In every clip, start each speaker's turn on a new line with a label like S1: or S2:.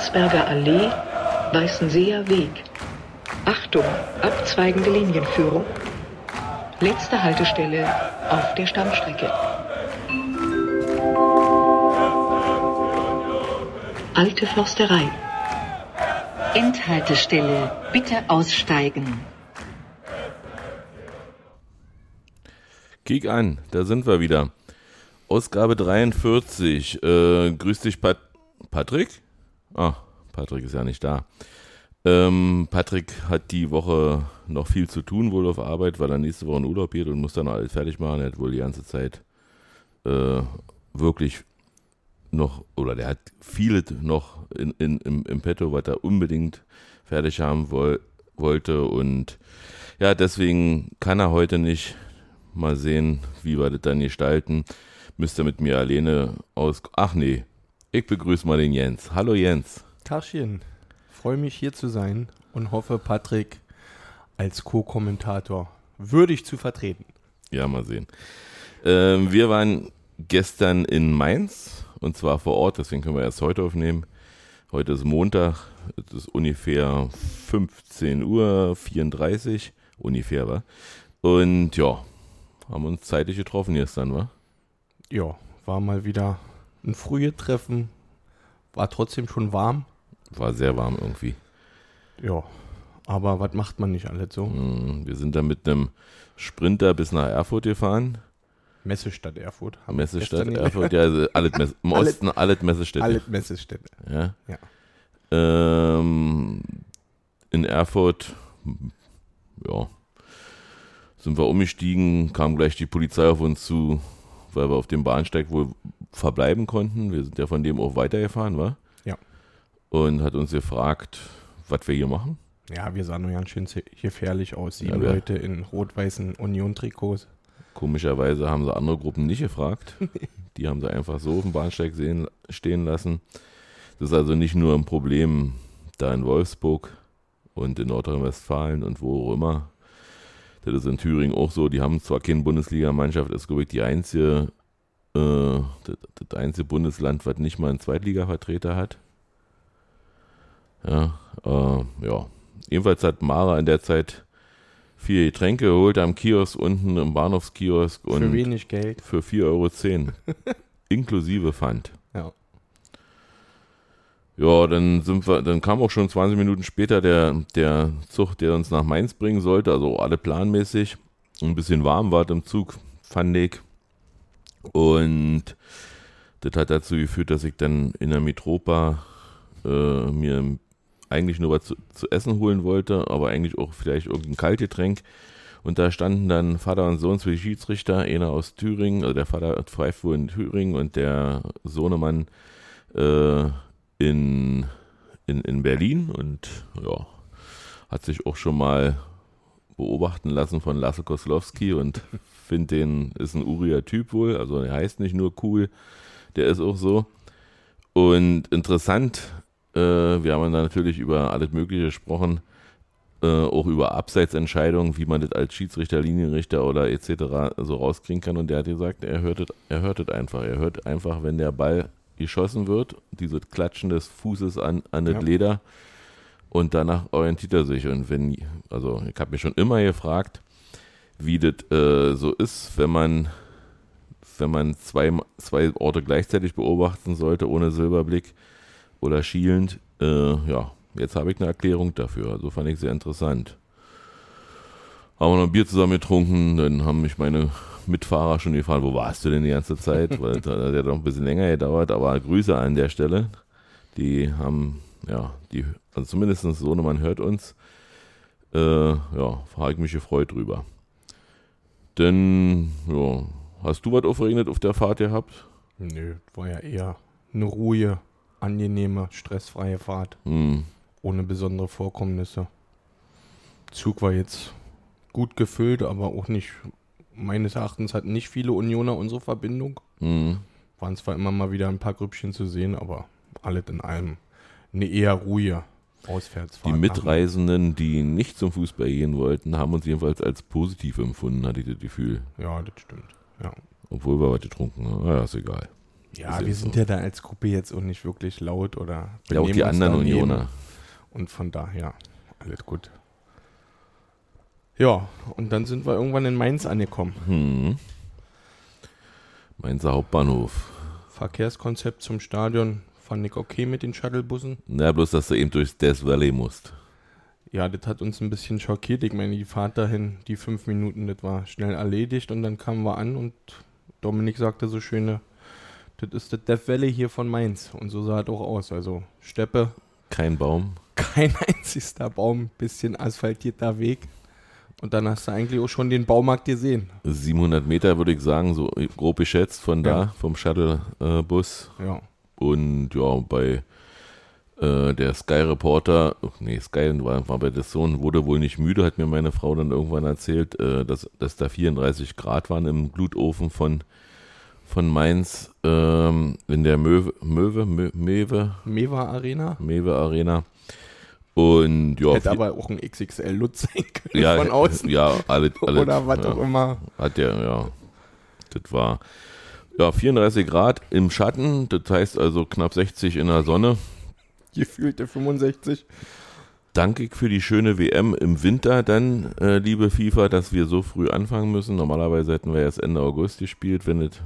S1: Landsberger Allee, Weißenseer Weg. Achtung, abzweigende Linienführung. Letzte Haltestelle auf der Stammstrecke. Alte Försterei.
S2: Endhaltestelle. Bitte aussteigen.
S3: Kick an, da sind wir wieder. Ausgabe 43. Äh, grüß dich, Pat Patrick? Ah, Patrick ist ja nicht da. Ähm, Patrick hat die Woche noch viel zu tun, wohl auf Arbeit, weil er nächste Woche in Urlaub geht und muss dann alles fertig machen. Er hat wohl die ganze Zeit äh, wirklich noch, oder der hat viele noch in, in, im, im Petto, was er unbedingt fertig haben woll, wollte. Und ja, deswegen kann er heute nicht. Mal sehen, wie wir das dann gestalten. Müsst ihr mit mir alleine aus. Ach nee, ich begrüße mal den Jens. Hallo Jens.
S4: Tachchen, freue mich hier zu sein und hoffe, Patrick als Co-Kommentator würdig zu vertreten.
S3: Ja, mal sehen. Ähm, wir waren gestern in Mainz und zwar vor Ort, deswegen können wir erst heute aufnehmen. Heute ist Montag, es ist ungefähr 15 Uhr 34, ungefähr, war. Und ja, haben uns zeitig getroffen gestern, wa?
S4: Ja, war mal wieder ein frühes Treffen. War trotzdem schon warm.
S3: War sehr warm irgendwie.
S4: Ja, aber was macht man nicht alles so?
S3: Mm, Wir sind da mit einem Sprinter bis nach Erfurt gefahren.
S4: Messestadt Erfurt. haben
S3: Messestadt Erfurt, ja, also alles Mess im Osten alles Messestädte.
S4: Alle Messestädte.
S3: Ja.
S4: Ja.
S3: Ähm, in Erfurt, ja, sind wir umgestiegen, kam gleich die Polizei auf uns zu, weil wir auf dem Bahnsteig wohl verbleiben konnten. Wir sind ja von dem auch weitergefahren, wa?
S4: Ja.
S3: Und hat uns gefragt, was wir hier machen.
S4: Ja, wir sahen nur ganz schön gefährlich aus. Sieben
S3: Ja,
S4: Leute in rot-weißen Union-Trikots.
S3: Komischerweise haben sie andere Gruppen nicht gefragt. Die haben sie einfach so auf dem Bahnsteig sehen, stehen lassen. Das ist also nicht nur ein Problem da in Wolfsburg und in Nordrhein-Westfalen und wo auch immer. Das ist in Thüringen auch so. Die haben zwar keine Bundesligamannschaft, ist glaube ich die einzige, das, das einzige Bundesland, was nicht mal einen Zweitliga-Vertreter hat. Ja, äh, ja. Jedenfalls hat Mara in der Zeit vier Getränke geholt am Kiosk unten im Bahnhofskiosk und
S4: Für wenig Geld.
S3: für 4,10 Euro. inklusive Pfand.
S4: Ja.
S3: Ja, dann sind wir, dann kam auch schon 20 Minuten später der, der Zug, der uns nach Mainz bringen sollte, also alle planmäßig. Ein bisschen warm war es im Zug, fand ich. Und das hat dazu geführt, dass ich dann in der Mitropa äh, mir eigentlich nur was zu, zu essen holen wollte, aber eigentlich auch vielleicht irgendein Kaltgetränk. Und da standen dann Vater und Sohn zwei Schiedsrichter, einer aus Thüringen, also der Vater pfeift wohl in Thüringen und der Sohnemann äh, in, in, in Berlin und ja, hat sich auch schon mal beobachten lassen von Lasse Koslowski und finde den ist ein uriger Typ wohl, also er heißt nicht nur cool, der ist auch so. Und interessant, äh, wir haben dann natürlich über alles Mögliche gesprochen, äh, auch über Abseitsentscheidungen, wie man das als Schiedsrichter, Linienrichter oder etc. so rauskriegen kann. Und der hat gesagt, er hört es er hört es einfach. Er hört einfach, wenn der Ball geschossen wird, dieses Klatschen des Fußes an, an das
S4: Ja.
S3: Leder und danach orientiert er sich. Und wenn, also ich habe mich schon immer gefragt, wie das äh, so ist, wenn man wenn man zwei, zwei Orte gleichzeitig beobachten sollte, ohne Silberblick oder schielend. Äh, ja, jetzt habe ich eine Erklärung dafür. Also fand ich sehr interessant. Haben wir noch ein Bier zusammen getrunken, dann haben mich meine Mitfahrer schon gefragt, wo warst du denn die ganze Zeit? Weil das hat ja doch ein bisschen länger gedauert, aber Grüße an der Stelle. Die haben, ja, die, also zumindest Sohnemann hört uns. Äh, ja, habe ich mich gefreut drüber. Denn, ja, hast du was aufregend auf der Fahrt gehabt?
S4: Nö, war ja eher eine ruhige, angenehme, stressfreie Fahrt.
S3: Hm,
S4: Ohne besondere Vorkommnisse. Zug war jetzt gut gefüllt, aber auch nicht, meines Erachtens hatten nicht viele Unioner unsere Verbindung.
S3: hm,
S4: Waren zwar immer mal wieder ein paar Grüppchen zu sehen, aber alles in allem eine eher ruhige.
S3: Die Mitreisenden, die nicht zum Fußball gehen wollten, haben uns jedenfalls als positiv empfunden, hatte ich das Gefühl.
S4: Ja, das stimmt. Ja.
S3: Obwohl wir was getrunken haben. Ja, ist egal.
S4: Ja,
S3: Ist
S4: wir sind
S3: so.
S4: ja da als Gruppe jetzt auch nicht wirklich laut oder
S3: Ja, auch die anderen. Unioner.
S4: Und von daher, alles gut. Ja, und dann sind wir irgendwann in Mainz angekommen.
S3: Hm. Mainzer Hauptbahnhof.
S4: Verkehrskonzept zum Stadion fand ich okay mit den Shuttlebussen.
S3: Na, bloß, dass du eben durch Death Valley musst.
S4: Ja, das hat uns ein bisschen schockiert. Ich meine, die Fahrt dahin, die fünf Minuten, das war schnell erledigt und dann kamen wir an und Dominik sagte so schöne, das ist das Death Valley hier von Mainz. Und so sah es auch aus. Also Steppe,
S3: Kein Baum.
S4: kein einzigster Baum, bisschen asphaltierter Weg. Und dann hast du eigentlich auch schon den Baumarkt gesehen.
S3: 700 Meter, würde ich sagen, so grob geschätzt von da,
S4: Ja.
S3: vom Shuttle-Bus.
S4: Ja.
S3: Und ja, bei äh, der Sky Reporter, nee, Sky war, war bei der Sohn, wurde wohl nicht müde, hat mir meine Frau dann irgendwann erzählt, äh, dass, dass da 34 Grad waren im Glutofen von, von Mainz ähm, in der Möwe, Möwe, Mö- Mewe,
S4: Arena.
S3: Mewe Arena. Und ja,
S4: Hätte aber auch ein XXL Lutz sein können
S3: ja,
S4: von außen.
S3: ja, alle, alle
S4: Oder was
S3: ja.
S4: auch immer.
S3: Hat der, ja. Das war ja 34 Grad im Schatten, das heißt also knapp 60 in der Sonne.
S4: Gefühlte 65.
S3: Danke für die schöne WM im Winter dann, äh, liebe FIFA, dass wir so früh anfangen müssen. Normalerweise hätten wir erst Ende August gespielt, wenn es,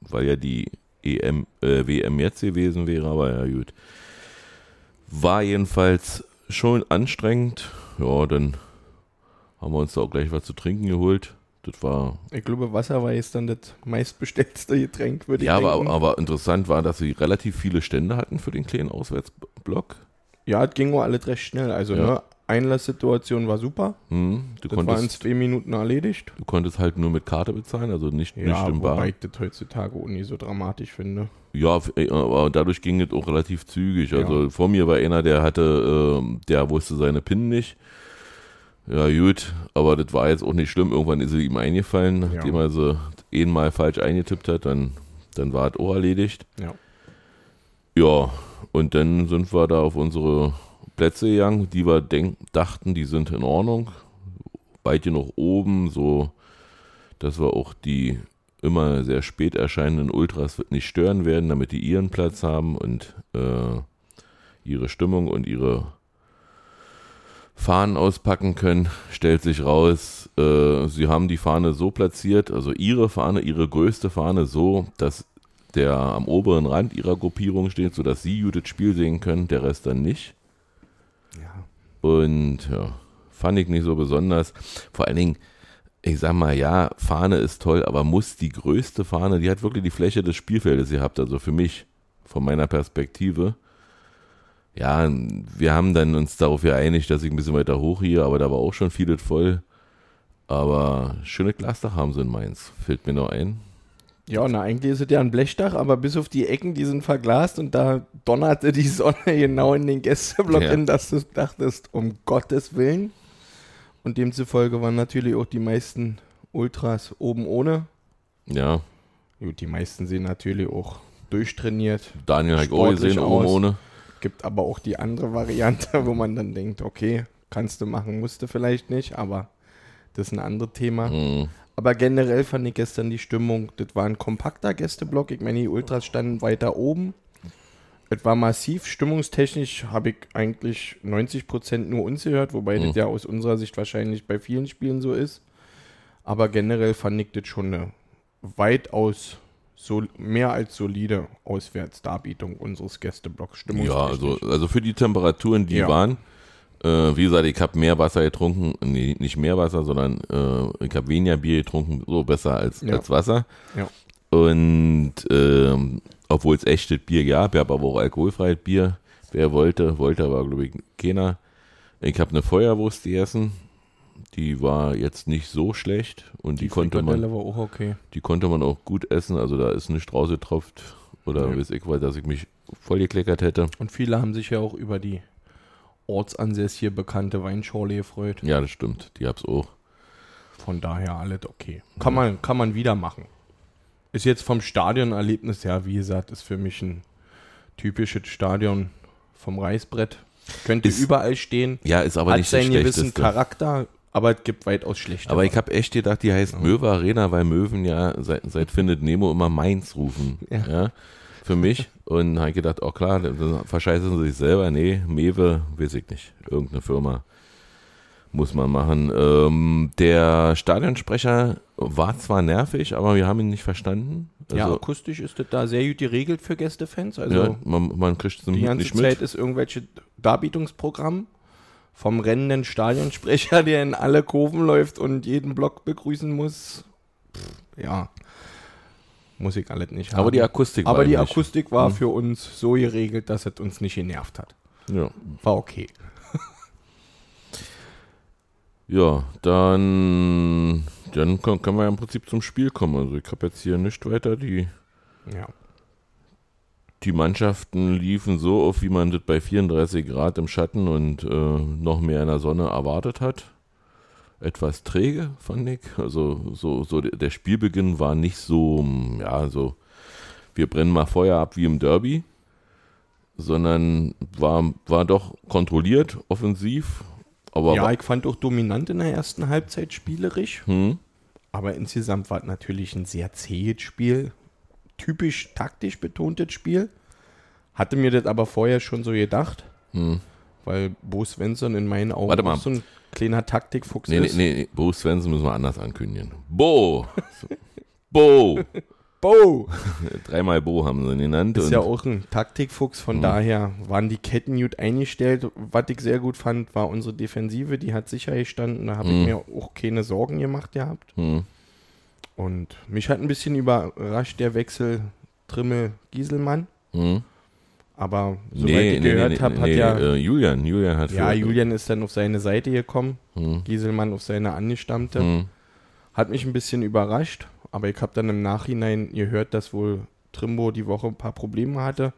S3: weil ja die EM, äh, WM jetzt gewesen wäre, aber ja gut. War jedenfalls schon anstrengend. Ja, dann haben wir uns da auch gleich was zu trinken geholt. Das war
S4: Ich glaube, Wasser war jetzt dann das meistbestellte Getränk, würde
S3: Ja,
S4: ich
S3: aber,
S4: denken.
S3: aber interessant war, dass sie relativ viele Stände hatten für den kleinen Auswärtsblock.
S4: ja, es ging auch alles recht schnell. Also,
S3: Ja.
S4: ne, Einlasssituation war super.
S3: Hm, du,
S4: Das war in
S3: konntest,
S4: zwei Minuten erledigt.
S3: du konntest halt nur mit Karte bezahlen, also nicht, nicht
S4: Ja,
S3: im Bar.
S4: wobei ich das heutzutage auch nie so dramatisch finde.
S3: Ja, äh, aber dadurch ging es auch relativ zügig. Also
S4: Ja.
S3: vor mir war einer, der hatte, ähm, der wusste seine PIN nicht. Ja, gut, aber das war jetzt auch nicht schlimm. Irgendwann ist sie ihm eingefallen, nachdem er sie einmal falsch eingetippt hat, dann, dann war es auch erledigt.
S4: Ja.
S3: Ja, und dann sind wir da auf unsere Plätze gegangen, die wir denk dachten, die sind in Ordnung. Weit genug oben, so dass wir auch die immer sehr spät erscheinenden Ultras nicht stören werden, damit die ihren Platz haben und äh, ihre Stimmung und ihre Fahnen auspacken können. Stellt sich raus, äh, sie haben die Fahne so platziert, also ihre Fahne, ihre größte Fahne so, dass der am oberen Rand ihrer Gruppierung steht, sodass sie Judith Spiel sehen können, der Rest dann nicht.
S4: Ja.
S3: Und ja, fand ich nicht so besonders. Vor allen Dingen, ich sag mal, ja, Fahne ist toll, aber muss die größte Fahne, die hat wirklich die Fläche des Spielfeldes gehabt, also für mich, von meiner Perspektive. Ja, wir haben dann uns darauf geeinigt, dass ich ein bisschen weiter hoch hier, aber da war auch schon vieles voll. Aber schöne Glasdach haben sie in Mainz, fällt mir noch ein.
S4: Ja, na, eigentlich ist es ja ein Blechdach, aber bis auf die Ecken, die sind verglast und da donnerte die Sonne genau in den Gästeblock
S3: Ja.
S4: hin, dass du dachtest, um Gottes Willen. Und demzufolge waren natürlich auch die meisten Ultras oben ohne.
S3: Ja,
S4: Gut, die meisten sehen natürlich auch durchtrainiert.
S3: Daniel hat auch gesehen, oben ohne.
S4: Gibt aber auch die andere Variante, wo man dann denkt, okay, kannst du machen, musst du vielleicht nicht, aber das ist ein anderes Thema.
S3: Mhm.
S4: Aber generell fand ich gestern die Stimmung, das war ein kompakter Gästeblock. Ich meine, die Ultras standen weiter oben. Es war massiv. Stimmungstechnisch habe ich eigentlich 90% nur uns gehört, wobei
S3: Mhm.
S4: das ja aus unserer Sicht wahrscheinlich bei vielen Spielen so ist. Aber generell fand ich das schon eine weitaus so mehr als solide Auswärtsdarbietung unseres Gästeblocks.
S3: Ja, also, also für die Temperaturen, die
S4: Ja.
S3: waren, äh, wie gesagt, ich habe mehr Wasser getrunken, nee, nicht mehr Wasser, sondern äh, ich habe weniger Bier getrunken, so besser als,
S4: Ja.
S3: als Wasser.
S4: Ja.
S3: Und ähm, obwohl es echtes Bier gab, ich habe aber auch alkoholfreies Bier. Wer wollte, wollte aber, glaube ich, keiner. Ich habe eine Feuerwurst gegessen. Die war jetzt nicht so schlecht und die, konnte man,
S4: okay.
S3: die konnte man auch gut essen. Also da ist nicht rausgetropft oder
S4: Ja.
S3: weiß ich was, dass ich mich vollgekleckert hätte.
S4: Und viele haben sich ja auch über die ortsansässige bekannte Weinschorle gefreut.
S3: Ja, das stimmt. Die hab's auch.
S4: Von daher alles okay. Kann man, kann man wieder machen. Ist jetzt vom Stadionerlebnis her, wie gesagt, ist für mich ein typisches Stadion vom Reißbrett. Könnte
S3: Ist-
S4: überall stehen.
S3: Ja, ist aber
S4: hat
S3: nicht
S4: seinen gewissen. Charakter, aber es gibt weitaus schlechtere.
S3: Aber ich habe echt gedacht, die heißt Möwe Arena, weil Möwen ja seit, seit Findet Nemo immer Mainz rufen. Ja.
S4: Ja.
S3: für mich. Und habe gedacht, oh klar, dann verscheißen sie sich selber. Nee, Mewe, weiß ich nicht. Irgendeine Firma muss man machen. Ähm, der Stadionsprecher war zwar nervig, aber wir haben ihn nicht verstanden.
S4: ja,
S3: Also,
S4: akustisch ist das da sehr gut geregelt für Gästefans. Also
S3: ja, man, man kriegt es
S4: die ganze
S3: nicht
S4: Zeit
S3: mit.
S4: ist irgendwelche Darbietungsprogramm vom rennenden Stadionsprecher, der in alle Kurven läuft und jeden Block begrüßen muss. Pff, ja, muss ich alles nicht haben.
S3: Aber die Akustik
S4: Aber
S3: war
S4: die
S3: eigentlich-
S4: Akustik war
S3: Mhm.
S4: für uns so geregelt, dass es uns nicht genervt hat.
S3: Ja.
S4: War okay.
S3: Ja, dann, dann können, wir ja im Prinzip zum Spiel kommen. Also ich habe jetzt hier nicht weiter. Die,
S4: Ja.
S3: Die Mannschaften liefen so auf, wie man das bei 34 Grad im Schatten und äh, noch mehr in der Sonne erwartet hat. Etwas träge, fand ich. Also so, so der Spielbeginn war nicht so, ja, so, wir brennen mal Feuer ab wie im Derby, sondern war, war doch kontrolliert, offensiv. Aber
S4: ja, ich fand auch dominant in der ersten Halbzeit spielerisch.
S3: hm,
S4: Aber insgesamt war es natürlich ein sehr zähes Spiel. Typisch taktisch betontes Spiel. Hatte mir das aber vorher schon so gedacht.
S3: hm.
S4: Weil Bo Svensson in meinen Augen
S3: Warte mal.
S4: so ein kleiner Taktikfuchs
S3: Nee,
S4: ist.
S3: nee, nee, Bo Svensson müssen wir anders ankündigen. Bo! Bo!
S4: Bo!
S3: Dreimal Bo haben sie ihn genannt.
S4: Ist ja auch ein Taktikfuchs, von
S3: Mhm.
S4: daher waren die Ketten gut eingestellt. Was ich sehr gut fand, war unsere Defensive, die hat sicher gestanden. Da habe
S3: Mhm.
S4: ich mir auch keine Sorgen gemacht gehabt.
S3: hm,
S4: Und mich hat ein bisschen überrascht der Wechsel Trimmel-Gieselmann.
S3: hm.
S4: Aber soweit
S3: Nee,
S4: ich
S3: nee,
S4: gehört
S3: nee,
S4: habe, hat ja,
S3: äh, Julian, Julian hat
S4: ja Julian ist dann auf seine Seite gekommen,
S3: Hm,
S4: Gieselmann auf seine angestammte.
S3: hm,
S4: Hat mich ein bisschen überrascht, aber ich habe dann im Nachhinein gehört, dass wohl Trimbo die Woche ein paar Probleme hatte.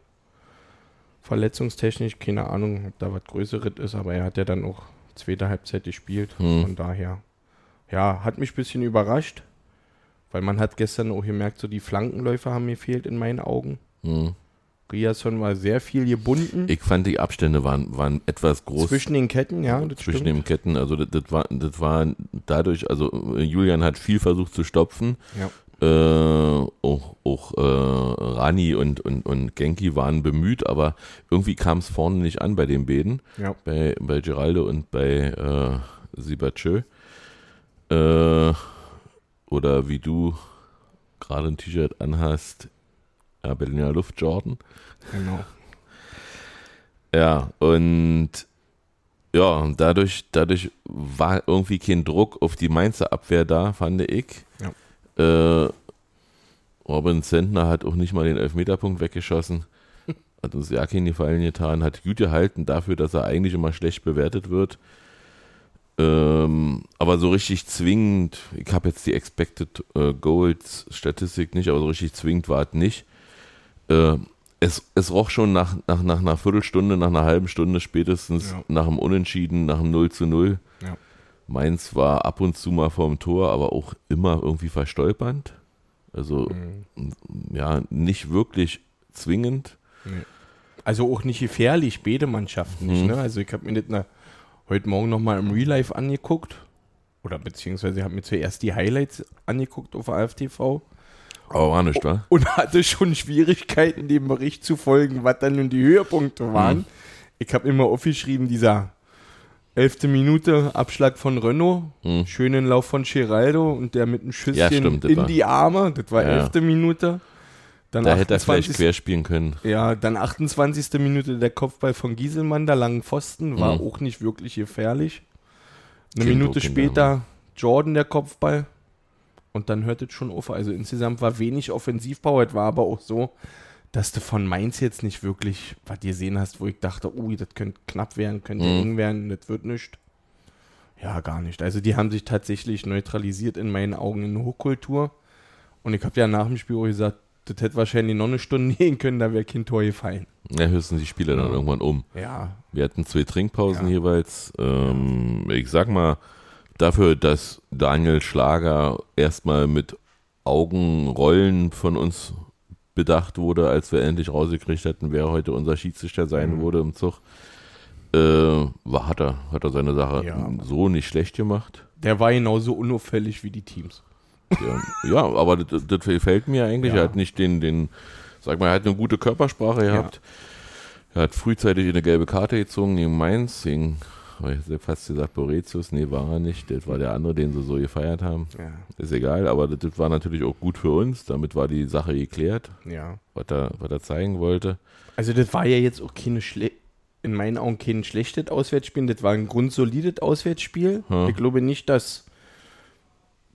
S4: Verletzungstechnisch, keine Ahnung, ob da was Größeres ist, aber er hat ja dann auch zweite Halbzeit gespielt.
S3: Hm.
S4: Von daher, ja, hat mich ein bisschen überrascht, weil man hat gestern auch gemerkt, so die Flankenläufer haben mir fehlt in meinen Augen.
S3: hm.
S4: Riasson war sehr viel gebunden
S3: Ich fand, die Abstände waren, waren etwas groß
S4: zwischen den Ketten, ja,
S3: zwischen
S4: stimmt.
S3: den Ketten. Also das, das, war, das war dadurch, also äh, Julian hat viel versucht zu stopfen.
S4: Ja.
S3: Äh, auch auch äh, Rani und, und, und Genki waren bemüht, aber irgendwie kam es vorne nicht an bei den beiden.
S4: Ja.
S3: bei, bei Geraldo und bei äh, Sibachö. Äh, oder wie du gerade ein T-Shirt anhast, ja, Berliner Luft Jordan.
S4: Genau.
S3: Ja, und ja, dadurch, dadurch war irgendwie kein Druck auf die Mainzer Abwehr da, fand ich. Äh, Robin Zentner hat auch nicht mal den Elfmeterpunkt weggeschossen. Hat uns ja keinen Gefallen getan. Hat gut gehalten dafür, dass er eigentlich immer schlecht bewertet wird. Ähm, aber so richtig zwingend, ich habe jetzt die Expected äh, Goals Statistik nicht, aber so richtig zwingend war es nicht. Äh, es, es roch schon nach, nach, nach einer Viertelstunde, nach einer halben Stunde spätestens,
S4: Ja.
S3: nach dem Unentschieden, nach dem 0 zu 0.
S4: Ja.
S3: Mainz war ab und zu mal vorm Tor, aber auch immer irgendwie verstolpernd. Also,
S4: Mhm.
S3: ja, nicht wirklich zwingend.
S4: Also auch nicht gefährlich, beide Mannschaften nicht.
S3: Mhm.
S4: Ne? Also ich habe mir das na, heute Morgen nochmal im Real Life angeguckt. Oder beziehungsweise habe mir zuerst die Highlights angeguckt auf AFTV
S3: Aber war nicht, wa?
S4: und hatte schon Schwierigkeiten, dem Bericht zu folgen, was dann nun die Höhepunkte waren.
S3: Mhm.
S4: Ich habe immer aufgeschrieben, dieser elfte Minute Abschlag von Renault,
S3: Mhm.
S4: schönen Lauf von Geraldo und der mit einem Schüsschen
S3: Ja, stimmt,
S4: in
S3: war-
S4: die Arme. Das war
S3: Ja.
S4: elfte Minute. Dann
S3: Da hätte er
S4: 28.
S3: vielleicht querspielen können.
S4: Ja, dann 28. Minute der Kopfball von Gieselmann, da langen Pfosten, war
S3: Mhm.
S4: auch nicht wirklich gefährlich. Eine
S3: Kein
S4: Minute später Jordan der Kopfball und dann hört es schon auf. Also insgesamt war wenig Offensivpower, es war aber auch so, dass du von Mainz jetzt nicht wirklich was gesehen hast, wo ich dachte, ui, das könnte knapp werden, könnte
S3: Mhm.
S4: eng werden, das wird nicht. Ja, gar nicht. Also die haben sich tatsächlich neutralisiert in meinen Augen in Hochkultur. Und ich habe ja nach dem Spiel auch gesagt, das hätte wahrscheinlich noch eine Stunde gehen können, da wäre kein Tor gefallen.
S3: Ja, höchstens die Spiele dann irgendwann um.
S4: Ja,
S3: Wir hatten zwei Trinkpausen
S4: Ja.
S3: jeweils. Ähm, ich sag mal, dafür, dass Daniel Schlager erstmal mit Augenrollen von uns bedacht wurde, als wir endlich rausgekriegt hatten, wer heute unser Schiedsrichter sein
S4: Mhm.
S3: wurde im Zug, äh, war, hat, er, hat er seine Sache
S4: Ja.
S3: so nicht schlecht gemacht.
S4: Der war genauso unauffällig wie die Teams.
S3: Der, ja, aber das, das gefällt mir eigentlich.
S4: Ja.
S3: Er hat nicht den, den, sag mal, er hat eine gute Körpersprache gehabt. Er hat frühzeitig eine gelbe Karte gezogen gegen Mainz, gegen, ich jetzt fast gesagt, Boretius. Nee, war er nicht. Das war der andere, den sie so gefeiert haben.
S4: Ja.
S3: Ist egal, aber das, das war natürlich auch gut für uns. Damit war die Sache geklärt,
S4: ja.
S3: was er, was er zeigen wollte.
S4: Also das war ja jetzt auch keine schle in meinen Augen kein schlechtes Auswärtsspiel. Das war ein grundsolides Auswärtsspiel.
S3: Ja.
S4: Ich glaube nicht, dass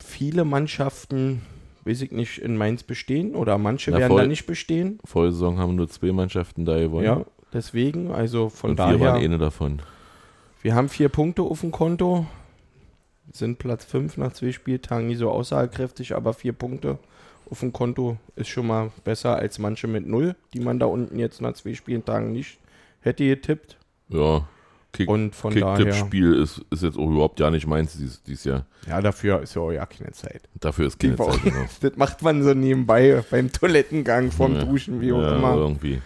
S4: viele Mannschaften, weiß ich nicht, in Mainz bestehen oder manche
S3: Na,
S4: werden
S3: voll-
S4: da nicht bestehen.
S3: Vorsaison haben nur zwei Mannschaften da gewonnen.
S4: Ja, deswegen, also von
S3: und
S4: daher.
S3: wir waren eine davon.
S4: Wir haben vier Punkte auf dem Konto, sind Platz 5 nach zwei Spieltagen, nie so aussagekräftig, aber vier Punkte auf dem Konto ist schon mal besser als manche mit null, die man da unten jetzt nach zwei Spieltagen nicht hätte getippt.
S3: Ja, Kick,
S4: Und von daher,
S3: Kick-Tipp-Spiel ist, ist jetzt auch überhaupt ja nicht meins dies, dieses Jahr.
S4: ja, dafür ist ja auch ja keine Zeit.
S3: Dafür ist keine. Zeit. Genau.
S4: Das macht man so nebenbei beim Toilettengang, vorm
S3: Ja.
S4: Duschen, wie auch
S3: ja,
S4: immer.
S3: irgendwie.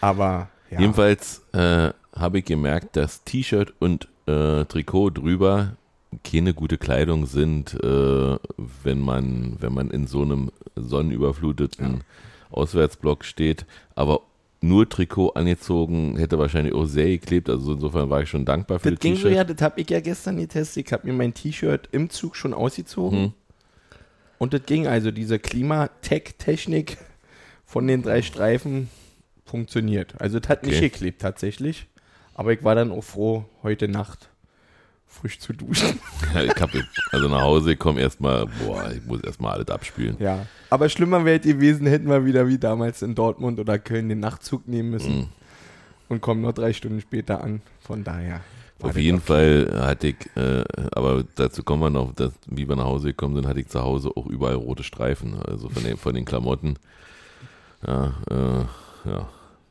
S4: Aber ja,
S3: Jedenfalls äh, habe ich gemerkt, dass T-Shirt und äh, Trikot drüber keine gute Kleidung sind, äh, wenn man wenn man in so einem sonnenüberfluteten Auswärtsblock steht. Aber nur Trikot angezogen hätte wahrscheinlich auch sehr geklebt. Also insofern war ich schon dankbar für
S4: das
S3: das
S4: ging so, ja, das habe ich ja gestern getestet. Ich habe mir mein T-Shirt im Zug schon ausgezogen.
S3: Hm.
S4: Und das ging also, diese Klimatech-Technik von den drei Streifen funktioniert. Also das hat nicht
S3: Okay.
S4: geklebt tatsächlich. Aber ich war dann auch froh, heute Nacht frisch zu duschen.
S3: Ja, ich hab, also nach Hause gekommen erstmal, boah, ich muss erstmal alles abspielen.
S4: Ja. Aber schlimmer wäre es gewesen, hätten wir wieder wie damals in Dortmund oder Köln den Nachtzug nehmen müssen.
S3: Mhm.
S4: Und kommen nur drei Stunden später an. Von daher.
S3: Auf jeden
S4: okay.
S3: Fall hatte ich, äh, aber dazu kommen wir noch, dass, wie wir nach Hause gekommen sind, hatte ich zu Hause auch überall rote Streifen, also von den, von den Klamotten. Ja, äh, ja,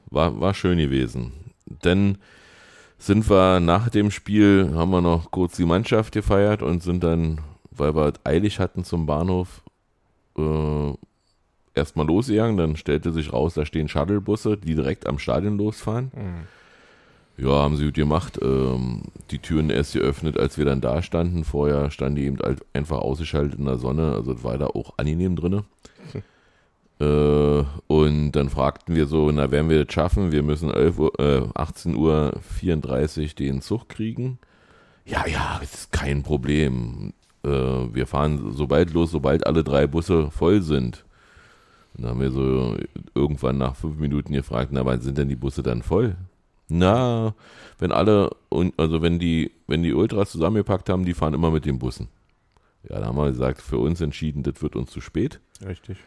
S3: war, war schön gewesen. Dann sind wir nach dem Spiel, haben wir noch kurz die Mannschaft gefeiert und sind dann, weil wir eilig hatten zum Bahnhof, äh, erstmal losgegangen. Dann stellte sich raus, da stehen Shuttlebusse, die direkt am Stadion losfahren.
S4: Mhm.
S3: Ja, haben sie gut gemacht. Ähm, die Türen erst geöffnet, als wir dann da standen. Vorher standen die eben einfach ausgeschaltet in der Sonne. Also das war da auch angenehm drinne. Äh, und dann fragten wir so, na, werden wir das schaffen? Wir müssen 11 Uhr, äh, 18 Uhr 34 den Zug kriegen. Ja, ja, ist kein Problem. Äh, wir fahren sobald los, sobald alle drei Busse voll sind. Dann haben wir so irgendwann nach fünf Minuten gefragt, na, wann sind denn die Busse dann voll? Na, wenn alle, also wenn die, wenn die Ultras zusammengepackt haben, die fahren immer mit den Bussen. Ja, da haben wir gesagt, für uns entschieden, das wird uns zu spät.
S4: Richtig.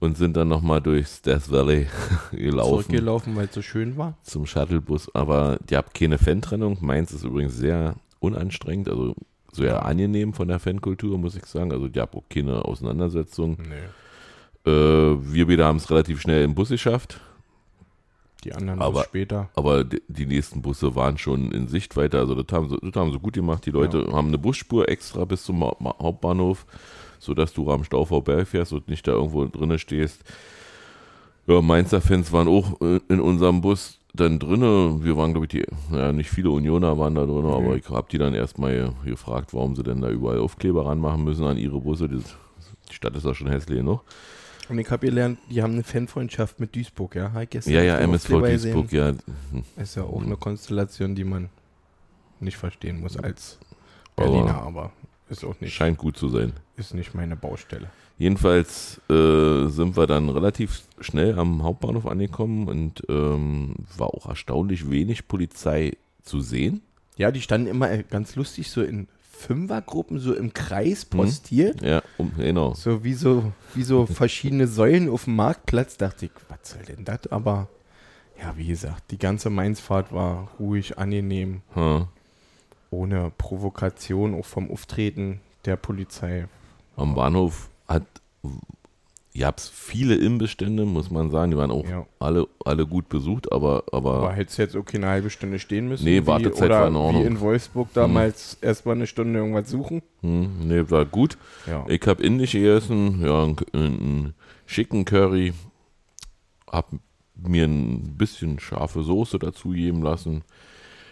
S3: Und sind dann nochmal durchs Death Valley gelaufen
S4: Zurückgelaufen, weil es so schön war.
S3: zum Shuttlebus. Aber die habt keine Fan-Trennung. Meins ist übrigens sehr unanstrengend, also sehr angenehm von der Fankultur, muss ich sagen. Also die habt auch keine Auseinandersetzung.
S4: Nee.
S3: Äh, wir beide haben es relativ schnell im Bus geschafft.
S4: Die anderen
S3: Aber-
S4: später.
S3: Aber die, nächsten Busse waren schon in Sichtweite. Also das haben sie, das haben sie gut gemacht. Die Leute haben eine Busspur extra bis zum Hauptbahnhof, sodass du am Stau vorbeifährst und nicht da irgendwo drinne stehst. Ja, Mainzer Fans waren auch äh, in unserem Bus dann drinne. Wir waren, glaube ich, die, ja, nicht viele Unioner waren da drinne, aber ich habe die dann erstmal gefragt, warum sie denn da überall Aufkleber ranmachen müssen an ihre Busse. Die Stadt ist ja schon hässlich genug.
S4: Und ich habe gelernt, die haben eine Fanfreundschaft mit Duisburg, ja?
S3: Ja, ja, MSV. Duisburg, ja.
S4: Ist ja auch eine Konstellation, die man nicht verstehen muss als
S3: Aber-
S4: Berliner, aber ist auch nicht,
S3: Scheint gut zu sein.
S4: ist nicht meine Baustelle.
S3: Jedenfalls äh, sind wir dann relativ schnell am Hauptbahnhof angekommen und ähm, war auch erstaunlich wenig Polizei zu sehen.
S4: Ja, die standen immer äh, ganz lustig so in Fünfergruppen, so im Kreis postiert.
S3: Ja, um, genau.
S4: So wie so, wie so verschiedene Säulen auf dem Marktplatz. Dachte ich, was soll denn das? Aber ja, wie gesagt, die ganze Mainzfahrt war ruhig, angenehm,
S3: Hm.
S4: ohne Provokation, auch vom Auftreten der Polizei.
S3: Am Bahnhof hat gab's viele Imbestände, muss man sagen. Die waren auch
S4: Ja.
S3: alle, alle gut besucht, aber, aber,
S4: Aber hättest jetzt okay eine halbe Stunde stehen müssen?
S3: Nee,
S4: wie,
S3: Wartezeit
S4: oder
S3: war in Ordnung.
S4: Wie in Wolfsburg damals erstmal eine Stunde irgendwas suchen.
S3: hm, nee, war gut.
S4: Ja.
S3: Ich habe indisch gegessen, ja, einen, einen schicken Curry, hab mir ein bisschen scharfe Soße dazu geben lassen.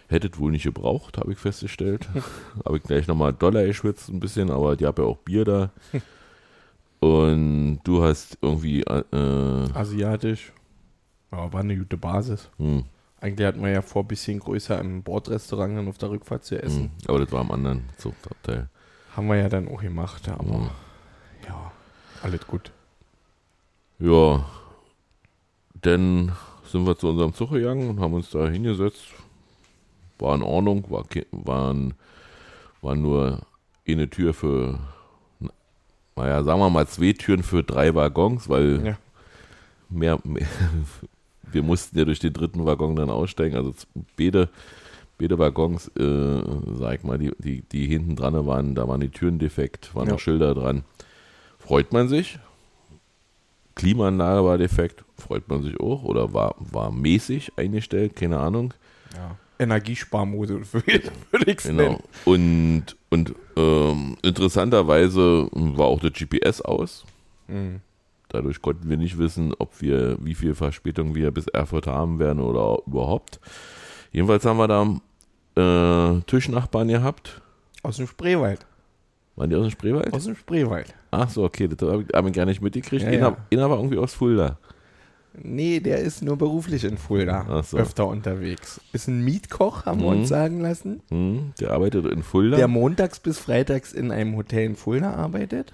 S3: Hättet wohl nicht gebraucht, habe ich festgestellt. habe ich gleich nochmal Dollar geschwitzt ein bisschen, aber die haben ja auch Bier da. Und du hast irgendwie, äh,
S4: Asiatisch. Ja, war eine gute Basis.
S3: hm,
S4: Eigentlich hatten wir ja vor, ein bisschen größer im Bordrestaurant dann auf der Rückfahrt zu essen.
S3: hm, aber das war am anderen Zuchtabteil.
S4: Haben wir ja dann auch gemacht, aber
S3: Hm.
S4: ja, alles gut.
S3: Ja, dann sind wir zu unserem Zug gegangen und haben uns da hingesetzt. War in Ordnung, war, waren, war nur eine Tür für, naja, sagen wir mal zwei Türen für drei Waggons, weil
S4: Ja.
S3: mehr, mehr wir mussten ja durch den dritten Waggon dann aussteigen. Also beide, beide Waggons, äh, sag ich mal, die, die, die hinten dran waren, da waren die Türen defekt, waren
S4: Ja.
S3: noch Schilder dran. Freut man sich. Klimaanlage war defekt, freut man sich auch. Oder war, war mäßig eingestellt, keine Ahnung.
S4: ja. Energiesparmodus würde ich es
S3: Genau.
S4: nennen.
S3: Und, und ähm, interessanterweise war auch der GPS aus.
S4: Mhm.
S3: Dadurch konnten wir nicht wissen, ob wir, wie viel Verspätung wir bis Erfurt haben werden oder überhaupt. Jedenfalls haben wir da äh, Tischnachbarn gehabt.
S4: Aus dem Spreewald.
S3: Waren die aus dem Spreewald?
S4: Aus dem Spreewald.
S3: Ach so, okay, das habe ich, hab ich gar nicht mitgekriegt.
S4: Ja,
S3: einer,
S4: ja.
S3: einer war irgendwie aus Fulda.
S4: Nee, der ist nur beruflich in Fulda
S3: so.
S4: öfter unterwegs. Ist ein Mietkoch, haben wir
S3: Mhm.
S4: uns sagen lassen.
S3: Hm, der arbeitet in Fulda.
S4: Der montags bis freitags in einem Hotel in Fulda arbeitet.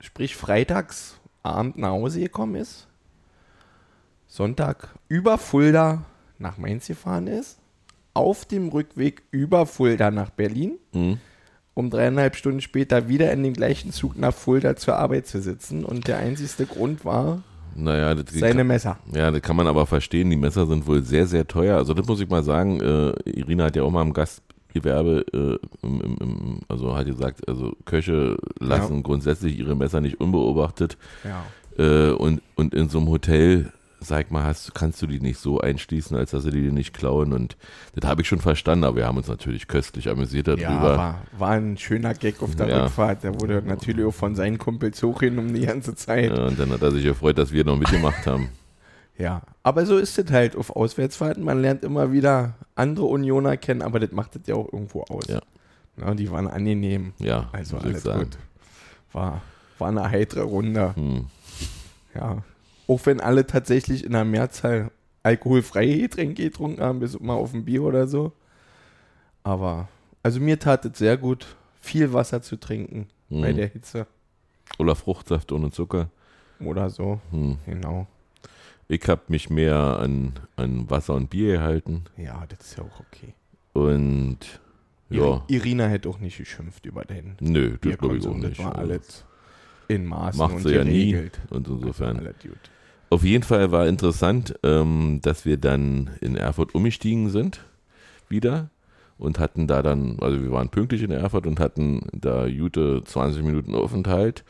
S4: Sprich, freitags Abend nach Hause gekommen ist. Sonntag über Fulda nach Mainz gefahren ist. Auf dem Rückweg über Fulda nach Berlin.
S3: Hm,
S4: um dreieinhalb Stunden später wieder in dem gleichen Zug nach Fulda zur Arbeit zu sitzen. Und der einzigste Grund war
S3: naja, das,
S4: seine Messer.
S3: Ja, das kann man aber verstehen. Die Messer sind wohl sehr, sehr teuer. Also das muss ich mal sagen. Äh, Irina hat ja auch mal im Gastgewerbe, äh, im, im, im, also hat gesagt, also Köche lassen grundsätzlich ihre Messer nicht unbeobachtet.
S4: Ja.
S3: Äh, und, und in so einem Hotel, sag mal, hast, kannst du die nicht so einschließen, als dass sie die nicht klauen. Und das habe ich schon verstanden, aber wir haben uns natürlich köstlich amüsiert
S4: Ja,
S3: darüber.
S4: war, war ein schöner Gag auf der
S3: Ja.
S4: Rückfahrt. Der wurde natürlich auch von seinen Kumpels hochgenommen die ganze Zeit.
S3: Ja, und dann hat er sich gefreut, dass wir noch mitgemacht haben.
S4: Ja, aber so ist es halt auf Auswärtsfahrten. Man lernt immer wieder andere Unioner kennen, aber das macht es ja auch irgendwo aus.
S3: Ja.
S4: Na, die waren angenehm.
S3: Ja,
S4: Also alles gut. War, war eine heitere Runde.
S3: Hm.
S4: Ja. Auch wenn alle tatsächlich in der Mehrzahl alkoholfreie Getränke getrunken haben, bis mal auf ein Bier oder so. Aber, also mir tat es sehr gut, viel Wasser zu trinken bei
S3: Hm.
S4: der Hitze
S3: Oder Fruchtsaft ohne Zucker.
S4: oder so.
S3: Hm.
S4: Genau.
S3: Ich habe mich mehr an, an Wasser und Bier gehalten.
S4: Ja, das ist ja auch okay.
S3: Und ja,
S4: Iri- Irina hätte auch nicht geschimpft über den
S3: nö, das glaube ich auch
S4: Bierkonsum. Das
S3: nicht.
S4: war alles in Maßen
S3: Macht sie ja nie. Und insofern.
S4: Alles gut.
S3: Auf jeden Fall war interessant, ähm, dass wir dann in Erfurt umgestiegen sind. Wieder. Und hatten da dann, also wir waren pünktlich in Erfurt und hatten da gute 20 Minuten Aufenthalt.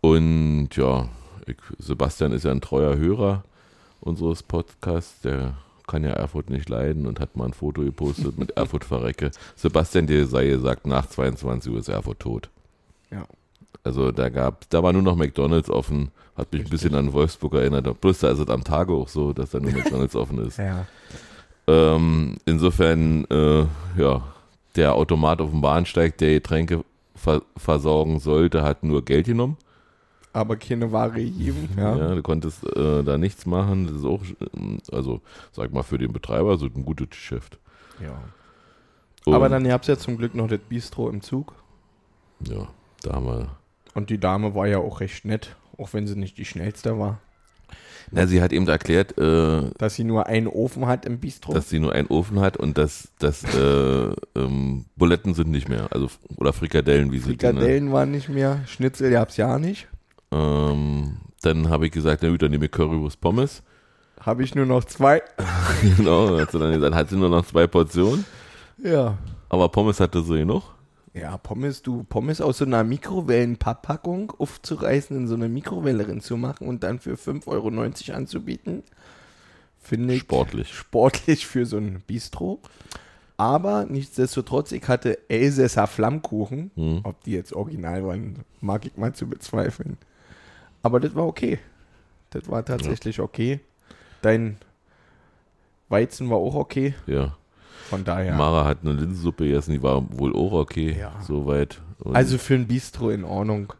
S3: Und ja, ich, Sebastian ist ja ein treuer Hörer unseres Podcasts. Der kann ja Erfurt nicht leiden und hat mal ein Foto gepostet mit Erfurt verrecke. Sebastian, dir sei gesagt, nach 22 Uhr ist Erfurt tot.
S4: Ja.
S3: Also da gab, da war nur noch McDonalds offen. Hat mich ein bisschen an Wolfsburg erinnert. Plus da ist es am Tage auch so, dass da nur McDonalds offen ist.
S4: Ja.
S3: Ähm, insofern, äh, ja, der Automat auf dem Bahnsteig, der Getränke ver versorgen sollte, hat nur Geld genommen.
S4: Aber keine Ware gegeben. Ja.
S3: Ja, du konntest äh, da nichts machen. Das ist auch, äh, also sag mal, für den Betreiber so ein gutes Geschäft.
S4: ja.
S3: Und,
S4: Aber dann gab es ja zum Glück noch das Bistro im Zug.
S3: ja, da haben wir.
S4: Und die Dame war ja auch recht nett, auch wenn sie nicht die schnellste war.
S3: Na, sie hat eben erklärt, äh,
S4: Dass sie nur einen Ofen hat im Bistro.
S3: dass sie nur einen Ofen hat und dass, dass äh, ähm, Buletten sind nicht mehr. Also, oder Frikadellen, wie sie.
S4: Frikadellen waren nicht mehr, Schnitzel gab es ja nicht.
S3: Ähm, dann habe ich gesagt, na gut, dann nehme ich Currywurst Pommes.
S4: Habe ich nur noch zwei.
S3: genau, hat sie dann gesagt, hat sie nur noch zwei Portionen.
S4: Ja.
S3: Aber Pommes hatte sie genug.
S4: Ja, Pommes, du, Pommes aus so einer Mikrowellenpapppackung aufzureißen, in so eine Mikrowelle machen und dann für 5,90 Euro anzubieten, finde ich
S3: Sportlich.
S4: sportlich für so ein Bistro. Aber nichtsdestotrotz, ich hatte Elsässer Flammkuchen.
S3: Hm.
S4: Ob die jetzt original waren, mag ich mal zu bezweifeln. Aber das war okay. Das war tatsächlich okay. Dein Weizen war auch okay.
S3: Ja.
S4: Von daher.
S3: Mara hat eine Linsensuppe gegessen, die war wohl auch okay,
S4: Ja.
S3: soweit. Und,
S4: Also für ein Bistro in Ordnung.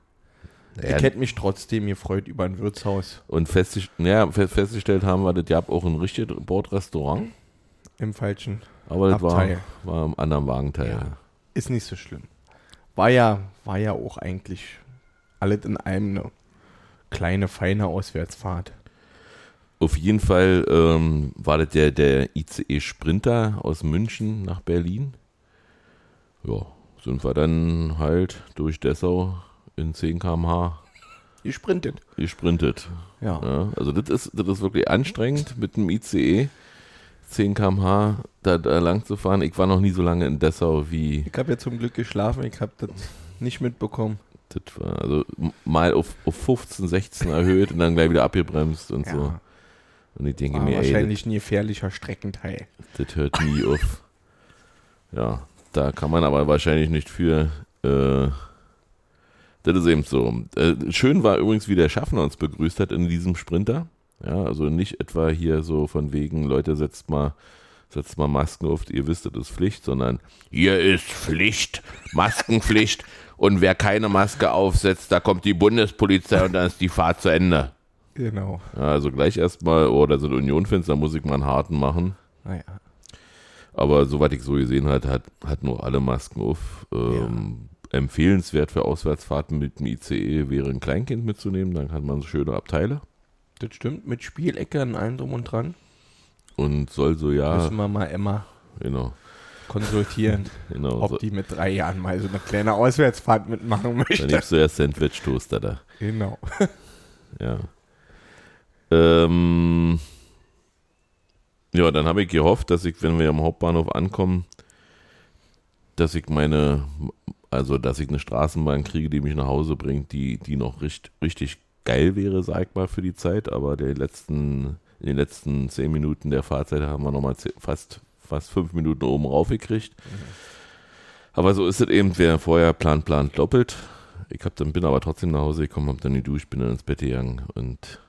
S3: ja,
S4: Ich hätte mich trotzdem gefreut über ein Wirtshaus
S3: und festgest ja, fe- festgestellt haben wir, das gab auch ein richtiges Bordrestaurant,
S4: im falschen.
S3: aber das war, war im anderen Wagenteil.
S4: Ja. Ist nicht so schlimm. War ja, war ja auch eigentlich alles in allem eine kleine, feine Auswärtsfahrt.
S3: Auf jeden Fall ähm, war das der, der ICE Sprinter aus München nach Berlin. Ja, sind wir dann halt durch Dessau in 10 km/h
S4: Ihr sprintet.
S3: gesprintet.
S4: Ja.
S3: Ja, also das ist, das ist wirklich anstrengend mit dem ICE 10 km/h da, da lang zu fahren. Ich war noch nie so lange in Dessau wie
S4: Ich habe ja zum Glück geschlafen, ich habe das nicht mitbekommen.
S3: das war. Also mal auf, auf 15, 16 erhöht und dann gleich wieder abgebremst und so. Und ich denke
S4: war
S3: mir, ey,
S4: wahrscheinlich ein gefährlicher Streckenteil.
S3: das, das hört nie auf. Ja, da kann man aber wahrscheinlich nicht für. Äh, das ist eben so. Äh, schön war übrigens, wie der Schaffner uns begrüßt hat in diesem Sprinter. Ja, also nicht etwa hier so von wegen, Leute, setzt mal, setzt mal Masken auf, ihr wisst, das ist Pflicht, sondern hier ist Pflicht, Maskenpflicht. Und wer keine Maske aufsetzt, da kommt die Bundespolizei und dann ist die Fahrt zu Ende.
S4: Genau.
S3: Ja, also gleich erstmal, oh, da sind Union-Fans, da muss ich mal einen harten machen.
S4: Naja.
S3: Aber soweit ich so gesehen habe, hat, hat nur alle Masken auf. Ähm, Empfehlenswert für Auswärtsfahrten mit dem ICE wäre ein Kleinkind mitzunehmen, dann hat man so schöne Abteile.
S4: Das stimmt, mit Spielecke und allem drum und dran.
S3: Und soll so, ja,
S4: Müssen wir mal Emma
S3: genau,
S4: konsultieren,
S3: genau.
S4: ob
S3: So,
S4: die mit drei Jahren mal so eine kleine Auswärtsfahrt mitmachen
S3: dann
S4: möchte.
S3: nimmst du ja Sandwich-Toaster da.
S4: Genau.
S3: Ja. Ähm, ja, dann habe ich gehofft, dass ich, wenn wir am Hauptbahnhof ankommen, dass ich meine, also dass ich eine Straßenbahn kriege, die mich nach Hause bringt, die, die noch richtig, richtig geil wäre, sag ich mal, für die Zeit. Aber der letzten, in den letzten zehn Minuten der Fahrzeit haben wir nochmal fast, fast fünf Minuten oben raufgekriegt. Aber so ist es eben, wer vorher plant, plant doppelt. Ich hab dann, bin aber trotzdem nach Hause gekommen, hab dann geduscht, bin dann ins Bett gegangen und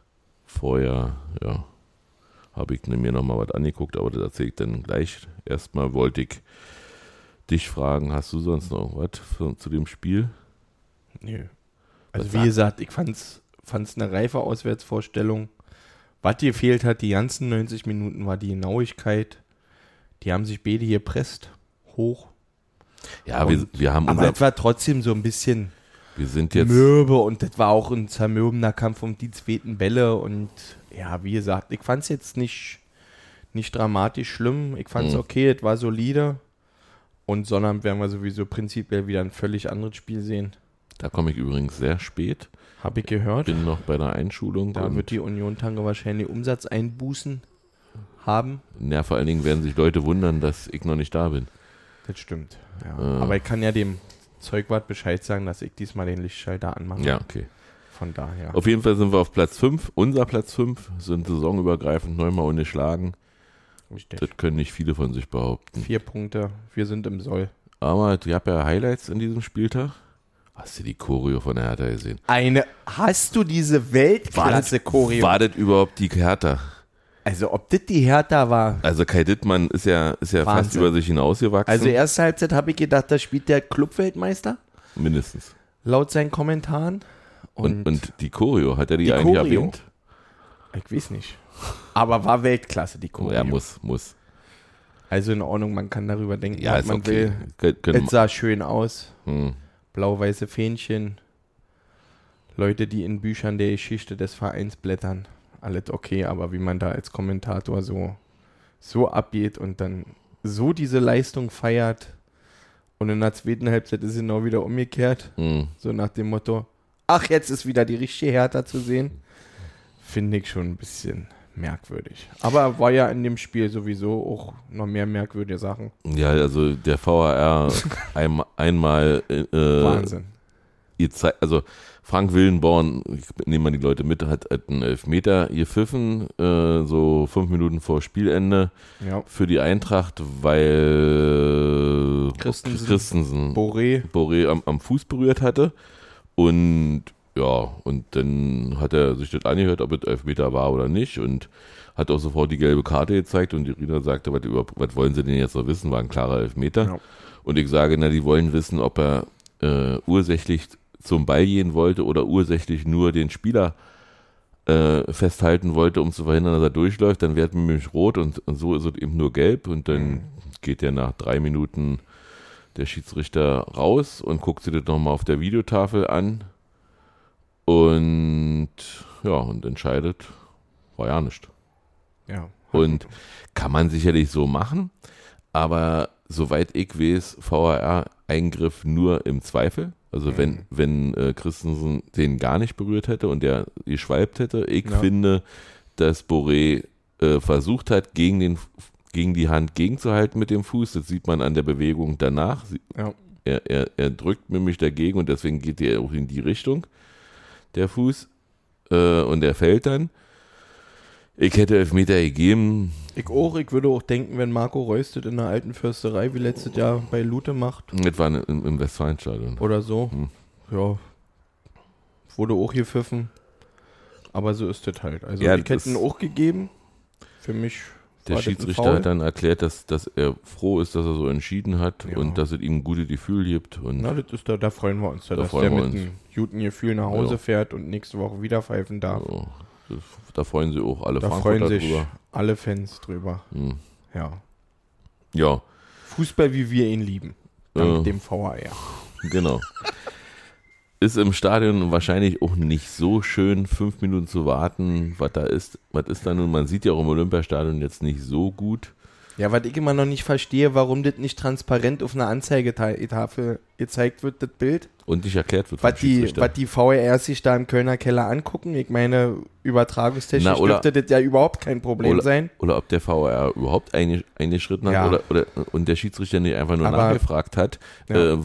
S3: vorher, ja, habe ich mir nochmal was angeguckt, aber das erzähle ich dann gleich. Erstmal wollte ich dich fragen, hast du sonst noch was zu dem Spiel?
S4: Nö. Also
S3: Was
S4: wie
S3: sag-
S4: gesagt, ich fand's, fand's eine reife Auswärtsvorstellung. Was dir fehlt hat, die ganzen 90 Minuten, war die Genauigkeit. Die haben sich beide gepresst, hoch.
S3: Ja, wir,
S4: Und-
S3: wir haben
S4: Aber
S3: unser,
S4: es war trotzdem so ein bisschen
S3: wir sind jetzt,
S4: mürbe und das war auch ein zermürbender Kampf um die zweiten Bälle und ja, wie gesagt, ich fand's jetzt nicht, nicht dramatisch schlimm. Ich fand's
S3: Mhm.
S4: okay, es war solide. Und Sonnabend werden wir sowieso prinzipiell wieder ein völlig anderes Spiel sehen.
S3: da komme ich übrigens sehr spät,
S4: Habe ich gehört.
S3: bin noch bei einer Einschulung
S4: Da wird die Union-Tange wahrscheinlich Umsatzeinbußen haben.
S3: ja, vor allen Dingen werden sich Leute wundern, dass ich noch nicht da bin.
S4: Das stimmt. Ja.
S3: Äh.
S4: Aber ich kann ja dem Zeugwart Bescheid sagen, dass ich diesmal den Lichtschalter anmache.
S3: Ja, okay.
S4: Von daher.
S3: Auf jeden Fall sind wir auf Platz 5, unser Platz 5, sind saisonübergreifend neunmal ungeschlagen.
S4: Richtig.
S3: Das können nicht viele von sich behaupten.
S4: Vier Punkte. Wir sind im Soll.
S3: Aber ihr habt ja Highlights in diesem Spieltag. Hast du die Choreo von der Hertha gesehen?
S4: Eine. Hast du diese Weltklasse-Choreo?
S3: War das überhaupt die Hertha?
S4: Also, ob das die Hertha war.
S3: Also Kai Dittmann ist ja, ist ja fast über sich hinausgewachsen.
S4: Also, erste Halbzeit habe ich gedacht, da spielt der Clubweltmeister.
S3: mindestens.
S4: Laut seinen Kommentaren.
S3: Und, und, die Choreo, hat er die,
S4: Die
S3: eigentlich
S4: Choreo?
S3: erwähnt?
S4: ich weiß nicht. Aber war Weltklasse, die Choreo.
S3: Ja, muss, muss.
S4: Also in Ordnung, man kann darüber denken,
S3: Ja,
S4: man
S3: okay.
S4: will. Es sah schön aus.
S3: hm.
S4: Blau-weiße Fähnchen. Leute, die in Büchern der Geschichte des Vereins blättern. Alles okay, aber wie man da als Kommentator so, so abgeht und dann so diese Leistung feiert und in der zweiten Halbzeit ist es genau wieder umgekehrt.
S3: Hm.
S4: So nach dem Motto, ach, jetzt ist wieder die richtige Hertha zu sehen. Finde ich schon ein bisschen merkwürdig. Aber war ja in dem Spiel sowieso auch noch mehr merkwürdige Sachen.
S3: Ja, also der VAR ein, einmal äh,
S4: Wahnsinn.
S3: Ihr zei- also Frank Willenborn, ich nehme mal die Leute mit, hat, hat einen Elfmeter gepfiffen, äh, so fünf Minuten vor Spielende
S4: Ja.
S3: für die Eintracht, weil
S4: Christensen.
S3: Christensen
S4: Boré.
S3: Boré am, am Fuß berührt hatte. Und ja, und dann hat er sich das angehört, ob es Elfmeter war oder nicht und hat auch sofort die gelbe Karte gezeigt und die Rina sagte, was, was wollen sie denn jetzt noch wissen, war ein klarer Elfmeter.
S4: Ja.
S3: Und ich sage, na, die wollen wissen, ob er äh, ursächlich zum Ball gehen wollte oder ursächlich nur den Spieler äh, festhalten wollte, um zu verhindern, dass er durchläuft, dann wird nämlich rot und, und so ist es eben nur gelb und dann geht er nach drei Minuten der Schiedsrichter raus und guckt sich das nochmal auf der Videotafel an und ja, und entscheidet, war ja nicht.
S4: Ja.
S3: Und kann man sicherlich so machen, aber soweit ich weiß, VAR-Eingriff nur im Zweifel. Also wenn, wenn äh, Christensen den gar nicht berührt hätte und der geschwalbt hätte, ich
S4: Ja.
S3: finde, dass Boré äh, versucht hat, gegen, den, gegen die Hand gegenzuhalten mit dem Fuß. Das sieht man an der Bewegung danach. Sie-
S4: Ja.
S3: Er, er, er drückt nämlich dagegen und deswegen geht er auch in die Richtung, der Fuß. Äh, und er fällt dann. Ich hätte Elfmeter gegeben.
S4: Ich auch, ich würde auch denken, wenn Marco Reus das in der alten Fürsterei wie letztes Jahr bei Lute macht
S3: Das war im, im Westfalenstadion.
S4: oder so,
S3: Hm.
S4: ja, wurde auch gepfiffen. Aber so ist das halt. Also
S3: Ja,
S4: ich hätte ihn auch gegeben. Für mich
S3: Der
S4: war das ein
S3: Schiedsrichter hat dann erklärt, dass, dass er froh ist, dass er so entschieden hat
S4: Ja.
S3: und dass es ihm ein gutes Gefühl gibt. Und
S4: Na, das ist da, da freuen wir uns, da,
S3: Da
S4: dass der mit
S3: uns.
S4: einem guten Gefühl nach Hause
S3: Ja.
S4: fährt und nächste Woche wieder pfeifen darf.
S3: so, das, da freuen sich auch alle
S4: Da
S3: Frankfurter
S4: freuen sich
S3: drüber.
S4: alle Fans drüber.
S3: Hm.
S4: Ja.
S3: Ja,
S4: Fußball, wie wir ihn lieben. Dank
S3: Ja.
S4: dem VAR.
S3: genau. ist im Stadion wahrscheinlich auch nicht so schön, fünf Minuten zu warten, was da ist. Was ist da nun? Man sieht ja auch im Olympiastadion jetzt nicht so gut.
S4: Ja, was ich immer noch nicht verstehe, warum das nicht transparent auf einer Anzeigetafel gezeigt wird, das Bild.
S3: Und nicht erklärt wird
S4: Was die, was die VRs sich da im Kölner Keller angucken. Ich meine, übertragungstechnisch
S3: Na, oder-
S4: dürfte das ja überhaupt kein Problem
S3: oder,
S4: sein.
S3: oder ob der VR überhaupt einge- eingeschritten hat
S4: Ja.
S3: oder, oder und der Schiedsrichter nicht einfach nur
S4: Aber-
S3: nachgefragt hat,
S4: Ja.
S3: äh,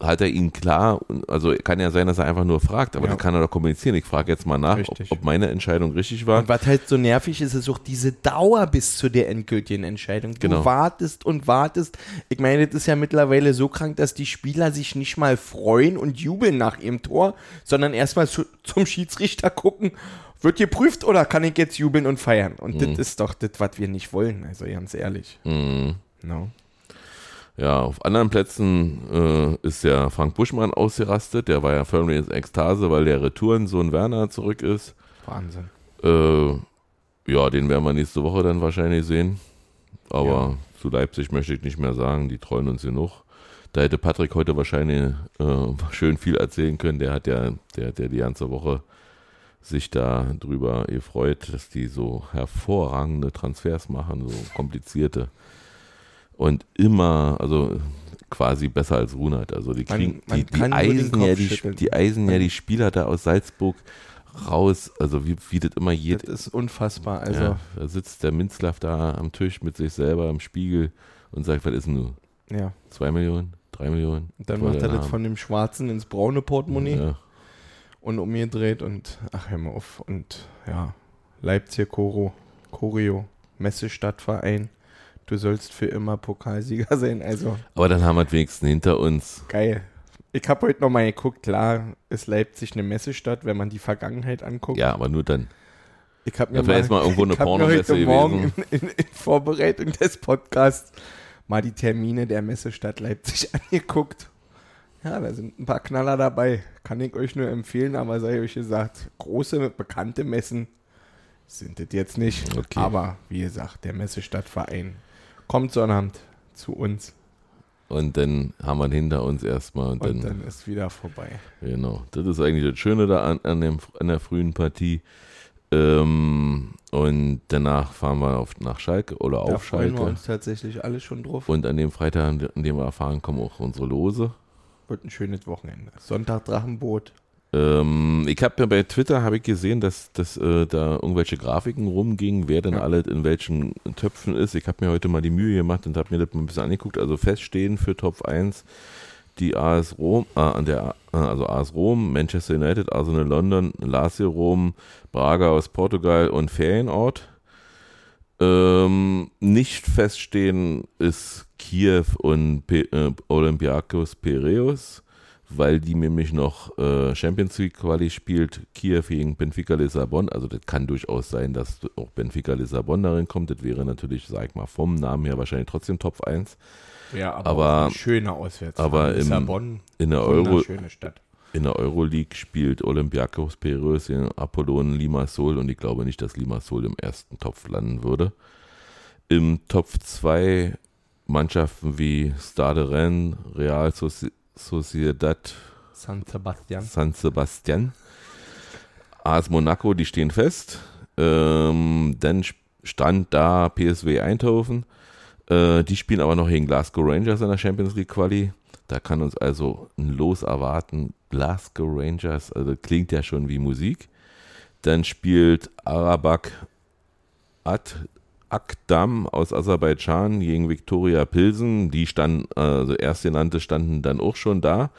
S3: hat er ihn klar, also kann ja sein, dass er einfach nur fragt, aber
S4: Ja.
S3: das kann er doch kommunizieren. Ich frage jetzt mal nach, ob, ob meine Entscheidung richtig war.
S4: Und was halt so nervig ist, ist auch diese Dauer bis zu der endgültigen Entscheidung. Du
S3: Genau.
S4: wartest und wartest. Ich meine, das ist ja mittlerweile so krank, dass die Spieler sich nicht mal freuen und jubeln nach ihrem Tor, sondern erstmal zu, zum Schiedsrichter gucken, wird geprüft oder kann ich jetzt jubeln und feiern? Und das ist doch das, was wir nicht wollen, also ganz ehrlich.
S3: Mhm.
S4: No.
S3: Ja, auf anderen Plätzen äh, ist der Frank Buschmann ausgerastet. Der war ja förmlich in Ekstase, weil der Retourensohn Werner zurück ist.
S4: Wahnsinn.
S3: Äh, ja, den werden wir nächste Woche dann wahrscheinlich sehen. Aber
S4: Ja.
S3: zu Leipzig möchte ich nicht mehr sagen, die treuen uns genug. Da hätte Patrick heute wahrscheinlich äh, schön viel erzählen können. Der hat ja, der hat ja die ganze Woche sich da drüber gefreut, dass die so hervorragende Transfers machen, so komplizierte. Und immer, also quasi besser als Runert. Also die
S4: Man-
S3: kriegen
S4: man
S3: die, die
S4: den
S3: Eisen ja die, die Eisen ja die Spieler da aus Salzburg raus, also wie, wie das immer
S4: Das
S3: geht.
S4: ist unfassbar. Also,
S3: ja, da sitzt der Minzlaff da am Tisch mit sich selber im Spiegel und sagt, was ist denn nun?
S4: ja.
S3: Zwei Millionen? Drei Millionen?
S4: Dann macht er das von dem Schwarzen ins braune Portemonnaie.
S3: Ja,
S4: und umgedreht und ach hör mal auf und ja Leipzig Choro Choreo Messestadtverein du sollst für immer Pokalsieger sein also
S3: aber dann haben wir es wenigstens hinter uns.
S4: geil ich habe heute noch mal geguckt klar ist Leipzig eine Messestadt wenn man die Vergangenheit anguckt
S3: Ja, aber nur dann.
S4: ich habe mir
S3: Ja, vielleicht ist mal irgendwo eine
S4: ich hab mir
S3: Pornomesse
S4: heute Morgen
S3: gewesen.
S4: in, in, in Vorbereitung des Podcasts mal die Termine der Messestadt Leipzig angeguckt ja, da sind ein paar Knaller dabei. Kann ich euch nur empfehlen, aber sei euch gesagt, große, bekannte Messen sind das jetzt nicht.
S3: Okay.
S4: Aber wie gesagt, der Messestadtverein kommt Sonnabend zu uns
S3: Und dann haben wir ihn hinter uns erstmal und,
S4: und
S3: dann,
S4: dann ist wieder vorbei.
S3: genau. Das ist eigentlich das Schöne da an, an, dem, an der frühen Partie. Ähm, und danach fahren wir auf, nach Schalke oder
S4: Da
S3: auf
S4: freuen wir
S3: Schalke.
S4: uns tatsächlich alle schon drauf.
S3: Und an dem Freitag, an dem wir erfahren, kommen auch unsere Lose.
S4: Wird ein schönes Wochenende. Sonntag Drachenboot.
S3: Ähm, ich habe ja bei Twitter habe ich gesehen, dass, dass äh, da irgendwelche Grafiken rumgingen, wer denn
S4: Ja.
S3: alle in welchen Töpfen ist. Ich habe mir heute mal die Mühe gemacht und habe mir das mal ein bisschen angeguckt. Also feststehen für Top 1 die AS Rom, äh, der, äh, also AS Rom, Manchester United, Arsenal London, Lazio Rom, Braga aus Portugal und Ferienort. Ähm, nicht feststehen ist Kiew und Pe äh, Olympiakos Piraeus. Weil die nämlich noch äh, Champions League Quali spielt, Kiew gegen Benfica Lissabon. Also das kann durchaus sein, dass auch Benfica Lissabon darin kommt. Das wäre natürlich, sag ich mal, vom Namen her wahrscheinlich trotzdem Top 1.
S4: Ja, aber,
S3: Aber-
S4: auch eine schöne Auswärtsfahrt.
S3: aber
S4: Lissabon,
S3: In der Euro,
S4: schöne Stadt.
S3: in der Euroleague spielt Olympiakos Piraeus in Apollon Limassol und ich glaube nicht, dass Limassol im ersten Topf landen würde. Im Topf 2 Mannschaften wie Stade Rennes, Real Soci Sociedad
S4: San Sebastian.
S3: San Sebastian, AS Monaco, die stehen fest. Ähm, dann stand da PSW Eindhoven. Äh, die spielen aber noch gegen Glasgow Rangers in der Champions League Quali. Da kann uns also ein Los erwarten. Glasgow Rangers, also klingt ja schon wie Musik. Dann spielt Arabak Ad Akdam aus Aserbaidschan gegen Viktoria Pilsen. Die standen, also erstgenannte standen dann auch schon da.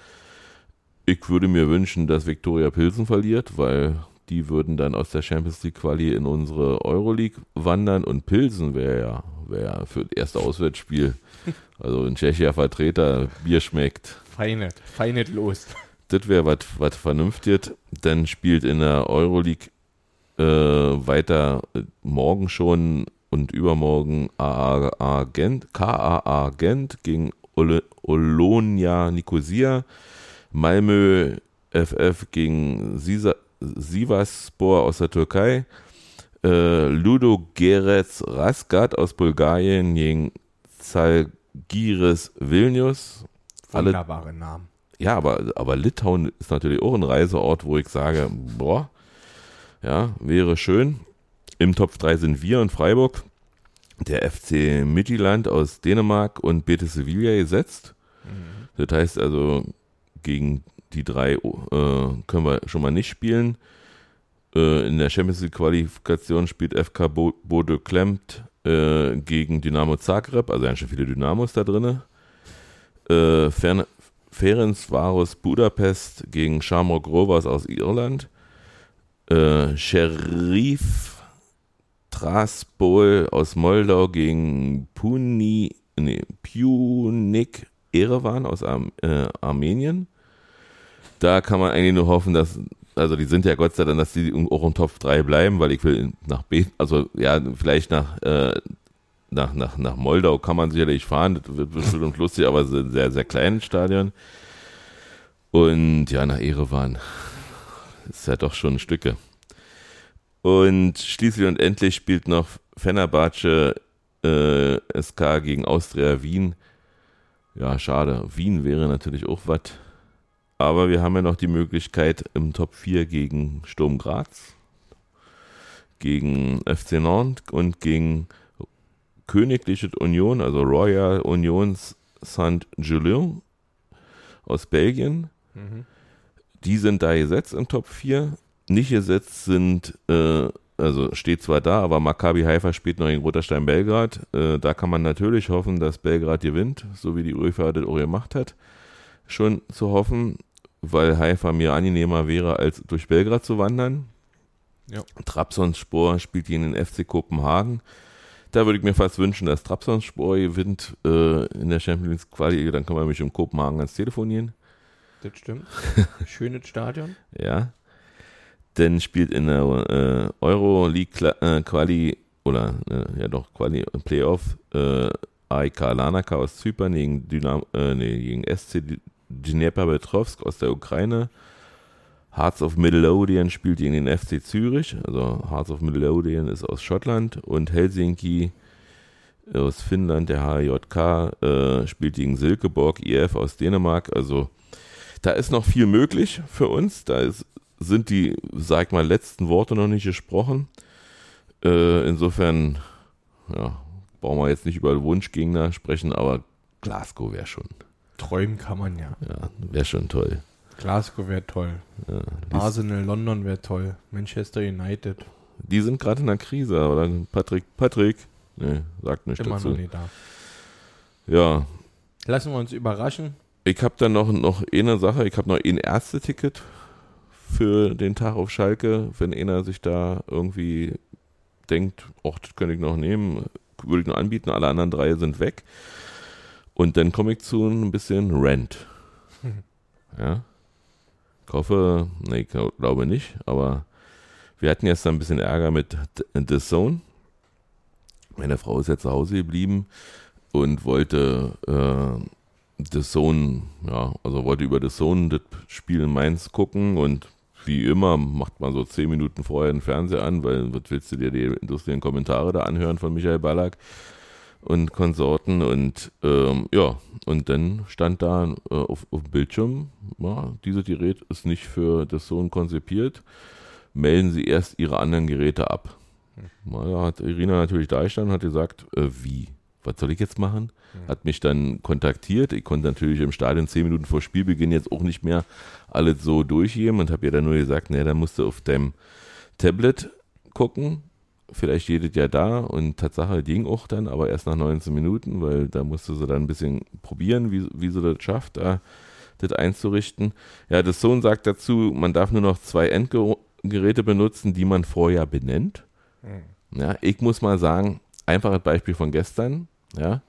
S3: Ich würde mir wünschen, dass Viktoria Pilsen verliert, weil die würden dann aus der Champions League Quali in unsere Euroleague wandern und Pilsen wäre ja, wäre für das erste Auswärtsspiel, also ein tschechischer Vertreter, Bier schmeckt.
S4: Feinet, feinet los.
S3: Das wäre was was vernünftiges. Dann spielt in der Euroleague äh, weiter äh, morgen schon und übermorgen AAA Gent, KAA Gent gegen Ole, Olonia Nicosia, Malmö FF gegen Sisa, Sivasspor aus der Türkei, äh, Ludo Gerets Raskat aus Bulgarien gegen Zalgiris Vilnius. Alle
S4: Wunderbare Namen.
S3: ja, aber, aber Litauen ist natürlich auch ein Reiseort, wo ich sage, boah, ja, wäre schön. Im Top 3 sind wir und Freiburg, der FC Midtjylland aus Dänemark und Betis Sevilla gesetzt. Das heißt also, gegen die drei äh, können wir schon mal nicht spielen. Äh, in der Champions League Qualifikation spielt FK Bo Bodo Klemt äh, gegen Dynamo Zagreb, also ganz schön viele Dynamos da drin. Äh, Fern Ferencvaros Budapest gegen Shamrock Rovers aus Irland. Äh, Sheriff Traspol aus Moldau gegen Puni, nee, Punik Erevan aus Arm, äh, Armenien. Da kann man eigentlich nur hoffen, dass, also die sind ja Gott sei Dank, dass die auch im Top 3 bleiben, weil ich will nach B, also ja, vielleicht nach, äh, nach, nach, nach Moldau kann man sicherlich fahren, das wird bestimmt lustig, aber es ist ein sehr, sehr kleines Stadion. Und ja, nach Erevan. Ist ja doch schon ein Stücke. Und schließlich und endlich spielt noch Fenerbahce äh, SK gegen Austria Wien. Ja, schade. Wien wäre natürlich auch was. Aber wir haben ja noch die Möglichkeit im Top 4 gegen Sturm Graz, gegen FC Nantes und gegen Königliche Union, also Royal Union Saint-Julien aus Belgien. Die sind da gesetzt im Top 4. Nicht gesetzt sind, äh, also steht zwar da, aber Maccabi Haifa spielt noch in Roterstein Belgrad. Äh, da kann man natürlich hoffen, dass Belgrad gewinnt, so wie die UEFA das auch gemacht hat. Schon zu hoffen, weil Haifa mir angenehmer wäre, als durch Belgrad zu wandern.
S4: Ja.
S3: Trabzonspor spielt gegen den FC Kopenhagen. Da würde ich mir fast wünschen, dass Trabzonspor gewinnt äh, in der Champions League Quali. Dann kann man mich um Kopenhagen ans Telefonieren.
S4: Das stimmt. Schönes Stadion.
S3: Ja. Dann spielt in der äh, Euro-League Kla- äh, Quali oder äh, ja doch Quali Playoff äh, AIK Lanaka aus Zypern gegen, Dynam äh, nee, gegen SC Dnepropetrovsk aus der Ukraine. Hearts of Midlothian spielt gegen den FC Zürich. Also Hearts of Midlothian ist aus Schottland und Helsinki aus Finnland, der HJK, äh, spielt gegen Silkeborg IF aus Dänemark. Also da ist noch viel möglich für uns. Da ist, sind die, sag mal, letzten Worte noch nicht gesprochen. Äh, insofern, ja, brauchen wir jetzt nicht über Wunschgegner sprechen, aber Glasgow wäre schon,
S4: Träumen kann man ja.
S3: ja, wäre schon toll.
S4: Glasgow wäre toll.
S3: Ja,
S4: Arsenal London wäre toll. Manchester United.
S3: die sind gerade in der Krise, aber dann Patrick, Patrick, nee, sagt nichts
S4: Immer
S3: dazu.
S4: noch nicht da.
S3: Ja,
S4: Lassen wir uns überraschen.
S3: ich habe dann noch, noch eine Sache, ich habe noch ein Ärzteticket für den Tag auf Schalke, wenn einer sich da irgendwie denkt, ach, das könnte ich noch nehmen, würde ich noch anbieten, alle anderen drei sind weg. Und dann komme ich zu ein bisschen Rent. Ja. Ich hoffe, nee, ich glaube nicht, aber wir hatten jetzt ein bisschen Ärger mit The Zone. Meine Frau ist ja zu Hause geblieben und wollte äh, The Zone, ja, also wollte über The Zone das Spiel in Mainz gucken und wie immer macht man so zehn Minuten vorher den Fernseher an, weil was willst du dir die industriellen Kommentare da anhören von Michael Ballack und Konsorten und ähm, ja, und dann stand da äh, auf, auf dem Bildschirm, ja, dieses Gerät ist nicht für das Sohn konzipiert, melden Sie erst Ihre anderen Geräte ab. Ja, da hat Irina natürlich da gestanden und hat gesagt, äh, wie? Was soll ich jetzt machen? Hat mich dann kontaktiert. Ich konnte natürlich im Stadion zehn Minuten vor Spielbeginn jetzt auch nicht mehr alles so durchgeben und habe ihr dann nur gesagt, naja, dann musst du auf deinem Tablet gucken. Vielleicht jedes ja da und Tatsache ging auch dann, aber erst nach 19 Minuten, weil da musste sie dann ein bisschen probieren, wie, wie sie das schafft, da das einzurichten. Ja, das Sohn sagt dazu, man darf nur noch zwei Endgeräte benutzen, die man vorher benennt. Mhm. Ja, ich muss mal sagen, einfaches Beispiel von gestern, ja,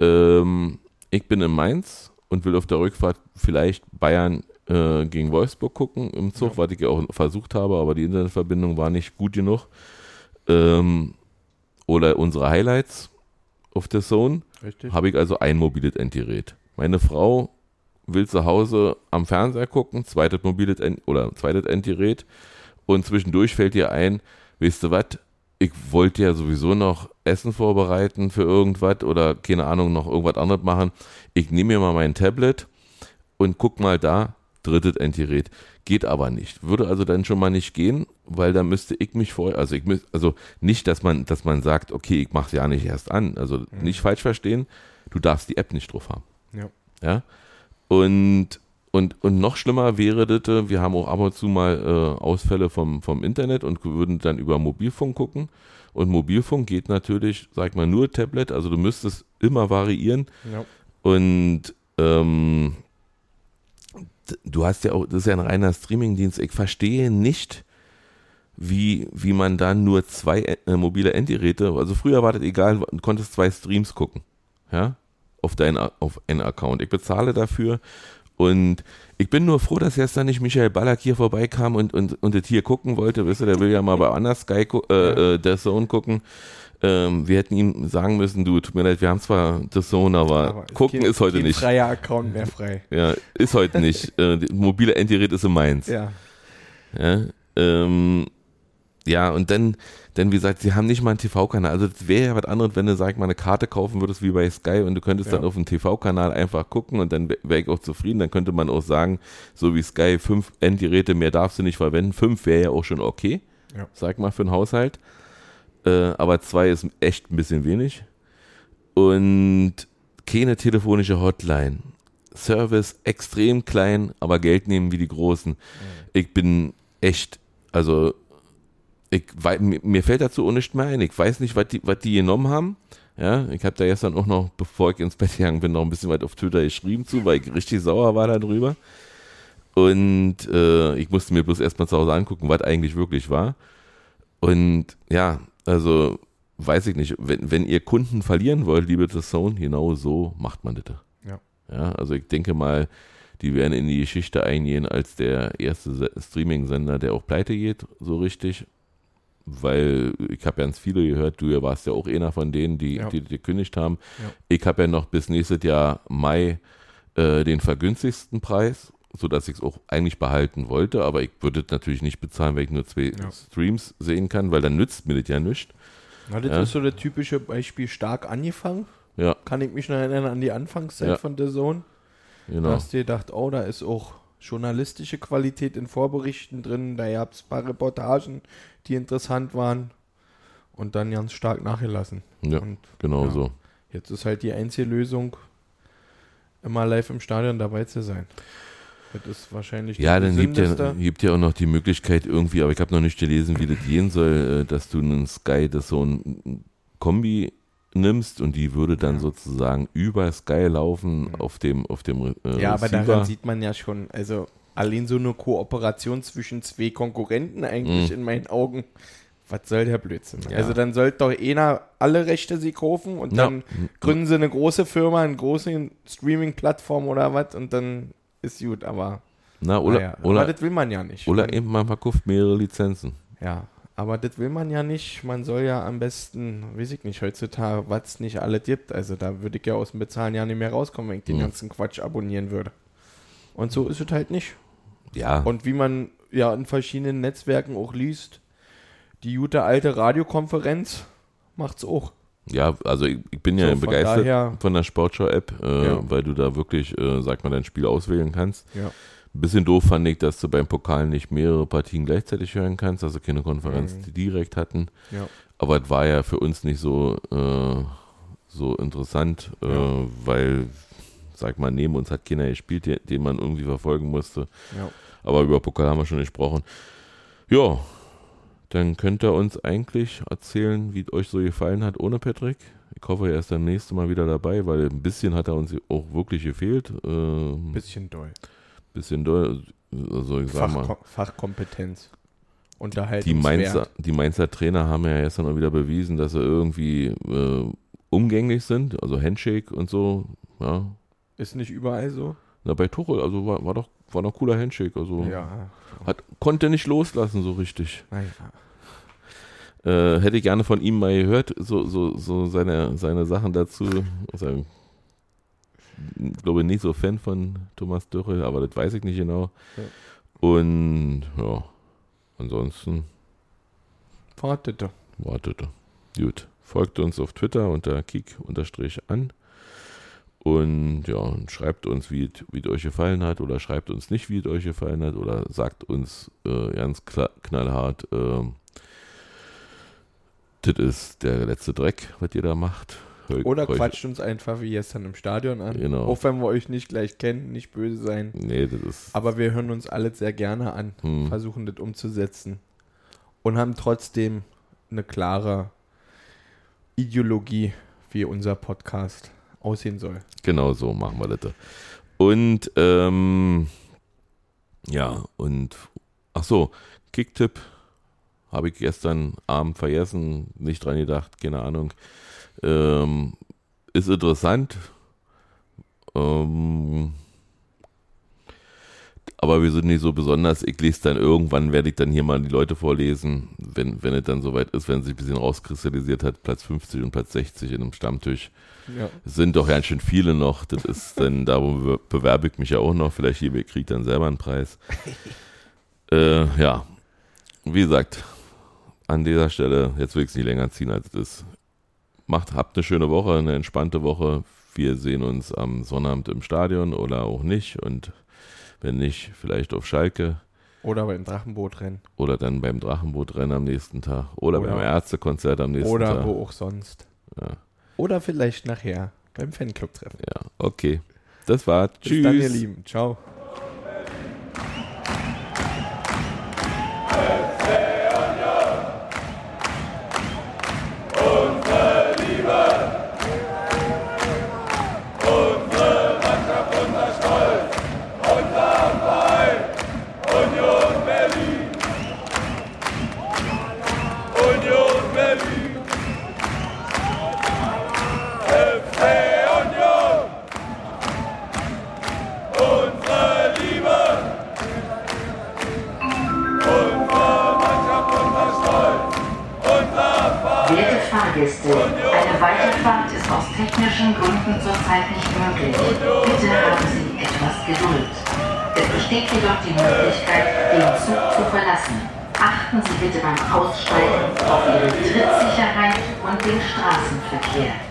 S3: ähm, ich bin in Mainz und will auf der Rückfahrt vielleicht Bayern äh, gegen Wolfsburg gucken im Zug, ja. was ich ja auch versucht habe, aber die Internetverbindung war nicht gut genug. Ähm, oder unsere Highlights auf der Zone. Habe ich also ein mobiles Endgerät. Meine Frau will zu Hause am Fernseher gucken, zweites mobiles End oder zweites Endgerät und zwischendurch fällt ihr ein, weißt du was, ich wollte ja sowieso noch Essen vorbereiten für irgendwas oder keine Ahnung, noch irgendwas anderes machen. Ich nehme mir mal mein Tablet und guck mal da, drittes Endgerät. Geht aber nicht. Würde also dann schon mal nicht gehen, weil da müsste ich mich vorher, also ich müsste, also nicht, dass man, dass man sagt, okay, ich mache es ja nicht erst an. Also mhm. nicht falsch verstehen, du darfst die App nicht drauf haben.
S4: Ja.
S3: Ja. Und und, und noch schlimmer wäre das, wir haben auch ab und zu mal äh, Ausfälle vom, vom Internet und würden dann über Mobilfunk gucken. Und Mobilfunk geht natürlich, sag mal, nur Tablet, also du müsstest immer variieren. Ja. Und ähm, du hast ja auch, das ist ja ein reiner Streamingdienst. Ich verstehe nicht, wie, wie man dann nur zwei äh, mobile Endgeräte, also früher war das egal, du konntest zwei Streams gucken, ja, auf deinen, auf einen Account. Ich bezahle dafür und ich bin nur froh, dass gestern nicht Michael Ballack hier vorbeikam und, und, und das hier gucken wollte. Wisst ihr, der will ja mal bei Anders Sky äh, äh, The Zone gucken. Ähm, wir hätten ihm sagen müssen, du, tut mir leid, wir haben zwar The Zone, aber, aber gucken ist heute nicht.
S4: freier Account mehr frei.
S3: Ja, ist heute nicht. äh, mobile Endgerät ist in Mainz.
S4: Ja.
S3: Ja, ähm, ja, und dann, denn wie gesagt, sie haben nicht mal einen TV-Kanal. Also es wäre ja was anderes, wenn du, sag ich mal, eine Karte kaufen würdest wie bei Sky und du könntest ja. dann auf dem TV-Kanal einfach gucken und dann wäre ich auch zufrieden. Dann könnte man auch sagen, so wie Sky, fünf Endgeräte mehr darfst du nicht verwenden. Fünf wäre ja auch schon okay, ja. sag mal, für einen Haushalt. Äh, aber zwei ist echt ein bisschen wenig. Und keine telefonische Hotline. Service extrem klein, aber Geld nehmen wie die Großen. Mhm. Ich bin echt, also ich, mir fällt dazu auch nicht mehr ein. Ich weiß nicht, was die, was die genommen haben. Ja, ich habe da gestern auch noch, bevor ich ins Bett gegangen bin, noch ein bisschen weit auf Twitter geschrieben zu, weil ich richtig sauer war darüber. Und äh, ich musste mir bloß erstmal zu Hause angucken, was eigentlich wirklich war. Und ja, also weiß ich nicht, wenn, wenn ihr Kunden verlieren wollt, liebe Zone, genau so macht man das.
S4: Ja.
S3: Ja, also ich denke mal, die werden in die Geschichte eingehen als der erste Streaming-Sender, der auch pleite geht, so richtig weil ich habe ja ganz viele gehört, du warst ja auch einer von denen, die ja. die, die gekündigt haben. Ja. Ich habe ja noch bis nächstes Jahr Mai äh, den vergünstigsten Preis, sodass ich es auch eigentlich behalten wollte, aber ich würde es natürlich nicht bezahlen, weil ich nur zwei ja. Streams sehen kann, weil dann nützt mir das ja nichts.
S4: Na, das ist so der typische Beispiel stark angefangen.
S3: Ja.
S4: Kann ich mich noch erinnern an die Anfangszeit von der Sohn. Genau. Da hast du gedacht, oh, da ist auch journalistische Qualität in Vorberichten drin, da gab es ein paar Reportagen, die interessant waren und dann ganz stark nachgelassen.
S3: Ja,
S4: und,
S3: genau ja, so.
S4: Jetzt ist halt die einzige Lösung, immer live im Stadion dabei zu sein. Das ist wahrscheinlich
S3: Ja, dann gibt ja, gibt ja auch noch die Möglichkeit irgendwie, aber ich habe noch nicht gelesen, wie das gehen soll, äh, dass du einen Sky, das so ein Kombi nimmst und die würde dann ja. sozusagen über Sky laufen auf dem auf dem
S4: äh, Ja, aber daran sieht man ja schon, also allein so eine Kooperation zwischen zwei Konkurrenten eigentlich mhm. in meinen Augen. Was soll der Blödsinn? Ja. Also dann sollte doch einer alle Rechte sie kaufen und dann gründen sie eine große Firma, eine große Streaming-Plattform oder was und dann ist gut, aber,
S3: Na, oder,
S4: naja,
S3: oder,
S4: aber das will man ja nicht.
S3: oder eben man verkauft mehrere Lizenzen.
S4: Ja, aber das will man ja nicht. Man soll ja am besten, weiß ich nicht, heutzutage, was nicht alles gibt. Also da würde ich ja aus dem Bezahlen ja nicht mehr rauskommen, wenn ich den
S3: Mhm.
S4: ganzen Quatsch abonnieren würde. Und so ist es halt nicht.
S3: Ja,
S4: Und wie man ja in verschiedenen Netzwerken auch liest, die gute alte Radiokonferenz macht's auch.
S3: ja, also ich, ich bin ja
S4: So, von
S3: begeistert
S4: daher-
S3: von der Sportschau-App, äh,
S4: Ja.
S3: weil du da wirklich, äh, sag mal, dein Spiel auswählen kannst.
S4: Ja.
S3: Bisschen doof fand ich, dass du beim Pokal nicht mehrere Partien gleichzeitig hören kannst, also keine Konferenz,
S4: Mhm.
S3: die direkt hatten.
S4: Ja.
S3: Aber es war ja für uns nicht so, äh, so interessant, äh,
S4: Ja.
S3: weil, sag mal, neben uns hat keiner gespielt, den, den man irgendwie verfolgen musste.
S4: Ja.
S3: Aber über Pokal haben wir schon gesprochen. Ja, dann könnt ihr uns eigentlich erzählen, wie es euch so gefallen hat ohne Patrick. Ich hoffe, er ist dann nächste Mal wieder dabei, weil ein bisschen hat er uns auch wirklich gefehlt. Äh, ein
S4: Bisschen doll.
S3: Bisschen doll. Also ich sag mal,
S4: Fachko Fachkompetenz.
S3: die. Mainzer, die Mainzer Trainer haben ja gestern auch wieder bewiesen, dass sie irgendwie äh, umgänglich sind, also Handshake und so. Ja,
S4: Ist nicht überall so?
S3: Na, bei Tuchel, also war, war doch war noch cooler Handshake, also
S4: Ja.
S3: hat, konnte nicht loslassen so richtig.
S4: Naja.
S3: Äh, hätte ich gerne von ihm mal gehört, so, so, so seine, seine Sachen dazu. Also, ich glaube nicht so Fan von Thomas Dürrel, aber das weiß ich nicht genau.
S4: Ja.
S3: Und ja, ansonsten
S4: Wartete.
S3: wartete. Gut. Folgt uns auf Twitter unter kick-an. Und ja, und schreibt uns, wie es euch gefallen hat, oder schreibt uns nicht, wie es euch gefallen hat, oder sagt uns äh, ganz knallhart, ähm, das ist der letzte Dreck, was ihr da macht.
S4: Oder quatscht uns einfach wie gestern im Stadion an.
S3: Genau.
S4: Auch wenn wir euch nicht gleich kennen, nicht böse sein.
S3: Nee, das ist.
S4: Aber wir hören uns alle sehr gerne an,
S3: Hm.
S4: versuchen das umzusetzen und haben trotzdem eine klare Ideologie, wie unser Podcast aussehen soll.
S3: Genau so machen wir das. Und ähm, ja, und ach so, Kicktipp habe ich gestern Abend vergessen, nicht dran gedacht, keine Ahnung. Ähm, ist interessant. Ähm, aber wir sind nicht so besonders. Ich lese dann irgendwann, werde ich dann hier mal die Leute vorlesen, wenn, wenn es dann soweit ist, wenn es sich ein bisschen rauskristallisiert hat, Platz 50 und Platz 60 in einem Stammtisch.
S4: Ja.
S3: Es sind doch ganz schön viele noch. Das ist dann, da be- bewerbe ich mich ja auch noch. Vielleicht hier kriegt dann selber einen Preis. äh, ja, wie gesagt, an dieser Stelle, jetzt will ich es nicht länger ziehen, als es ist. Macht, habt eine schöne Woche, eine entspannte Woche. Wir sehen uns am Sonnabend im Stadion oder auch nicht. Und wenn nicht, vielleicht auf Schalke
S4: Oder beim Drachenbootrennen.
S3: oder dann beim Drachenbootrennen am nächsten Tag oder,
S4: Oder-
S3: beim Ärztekonzert am nächsten
S4: Oder
S3: Tag.
S4: wo auch sonst.
S3: Ja.
S4: Oder vielleicht nachher beim Fanclub-Treffen.
S3: ja, okay. Das war.
S4: Bis
S3: Tschüss.
S4: dann, ihr Lieben. Ciao.
S2: Aussteigen auf Ihre Trittsicherheit und den Straßenverkehr.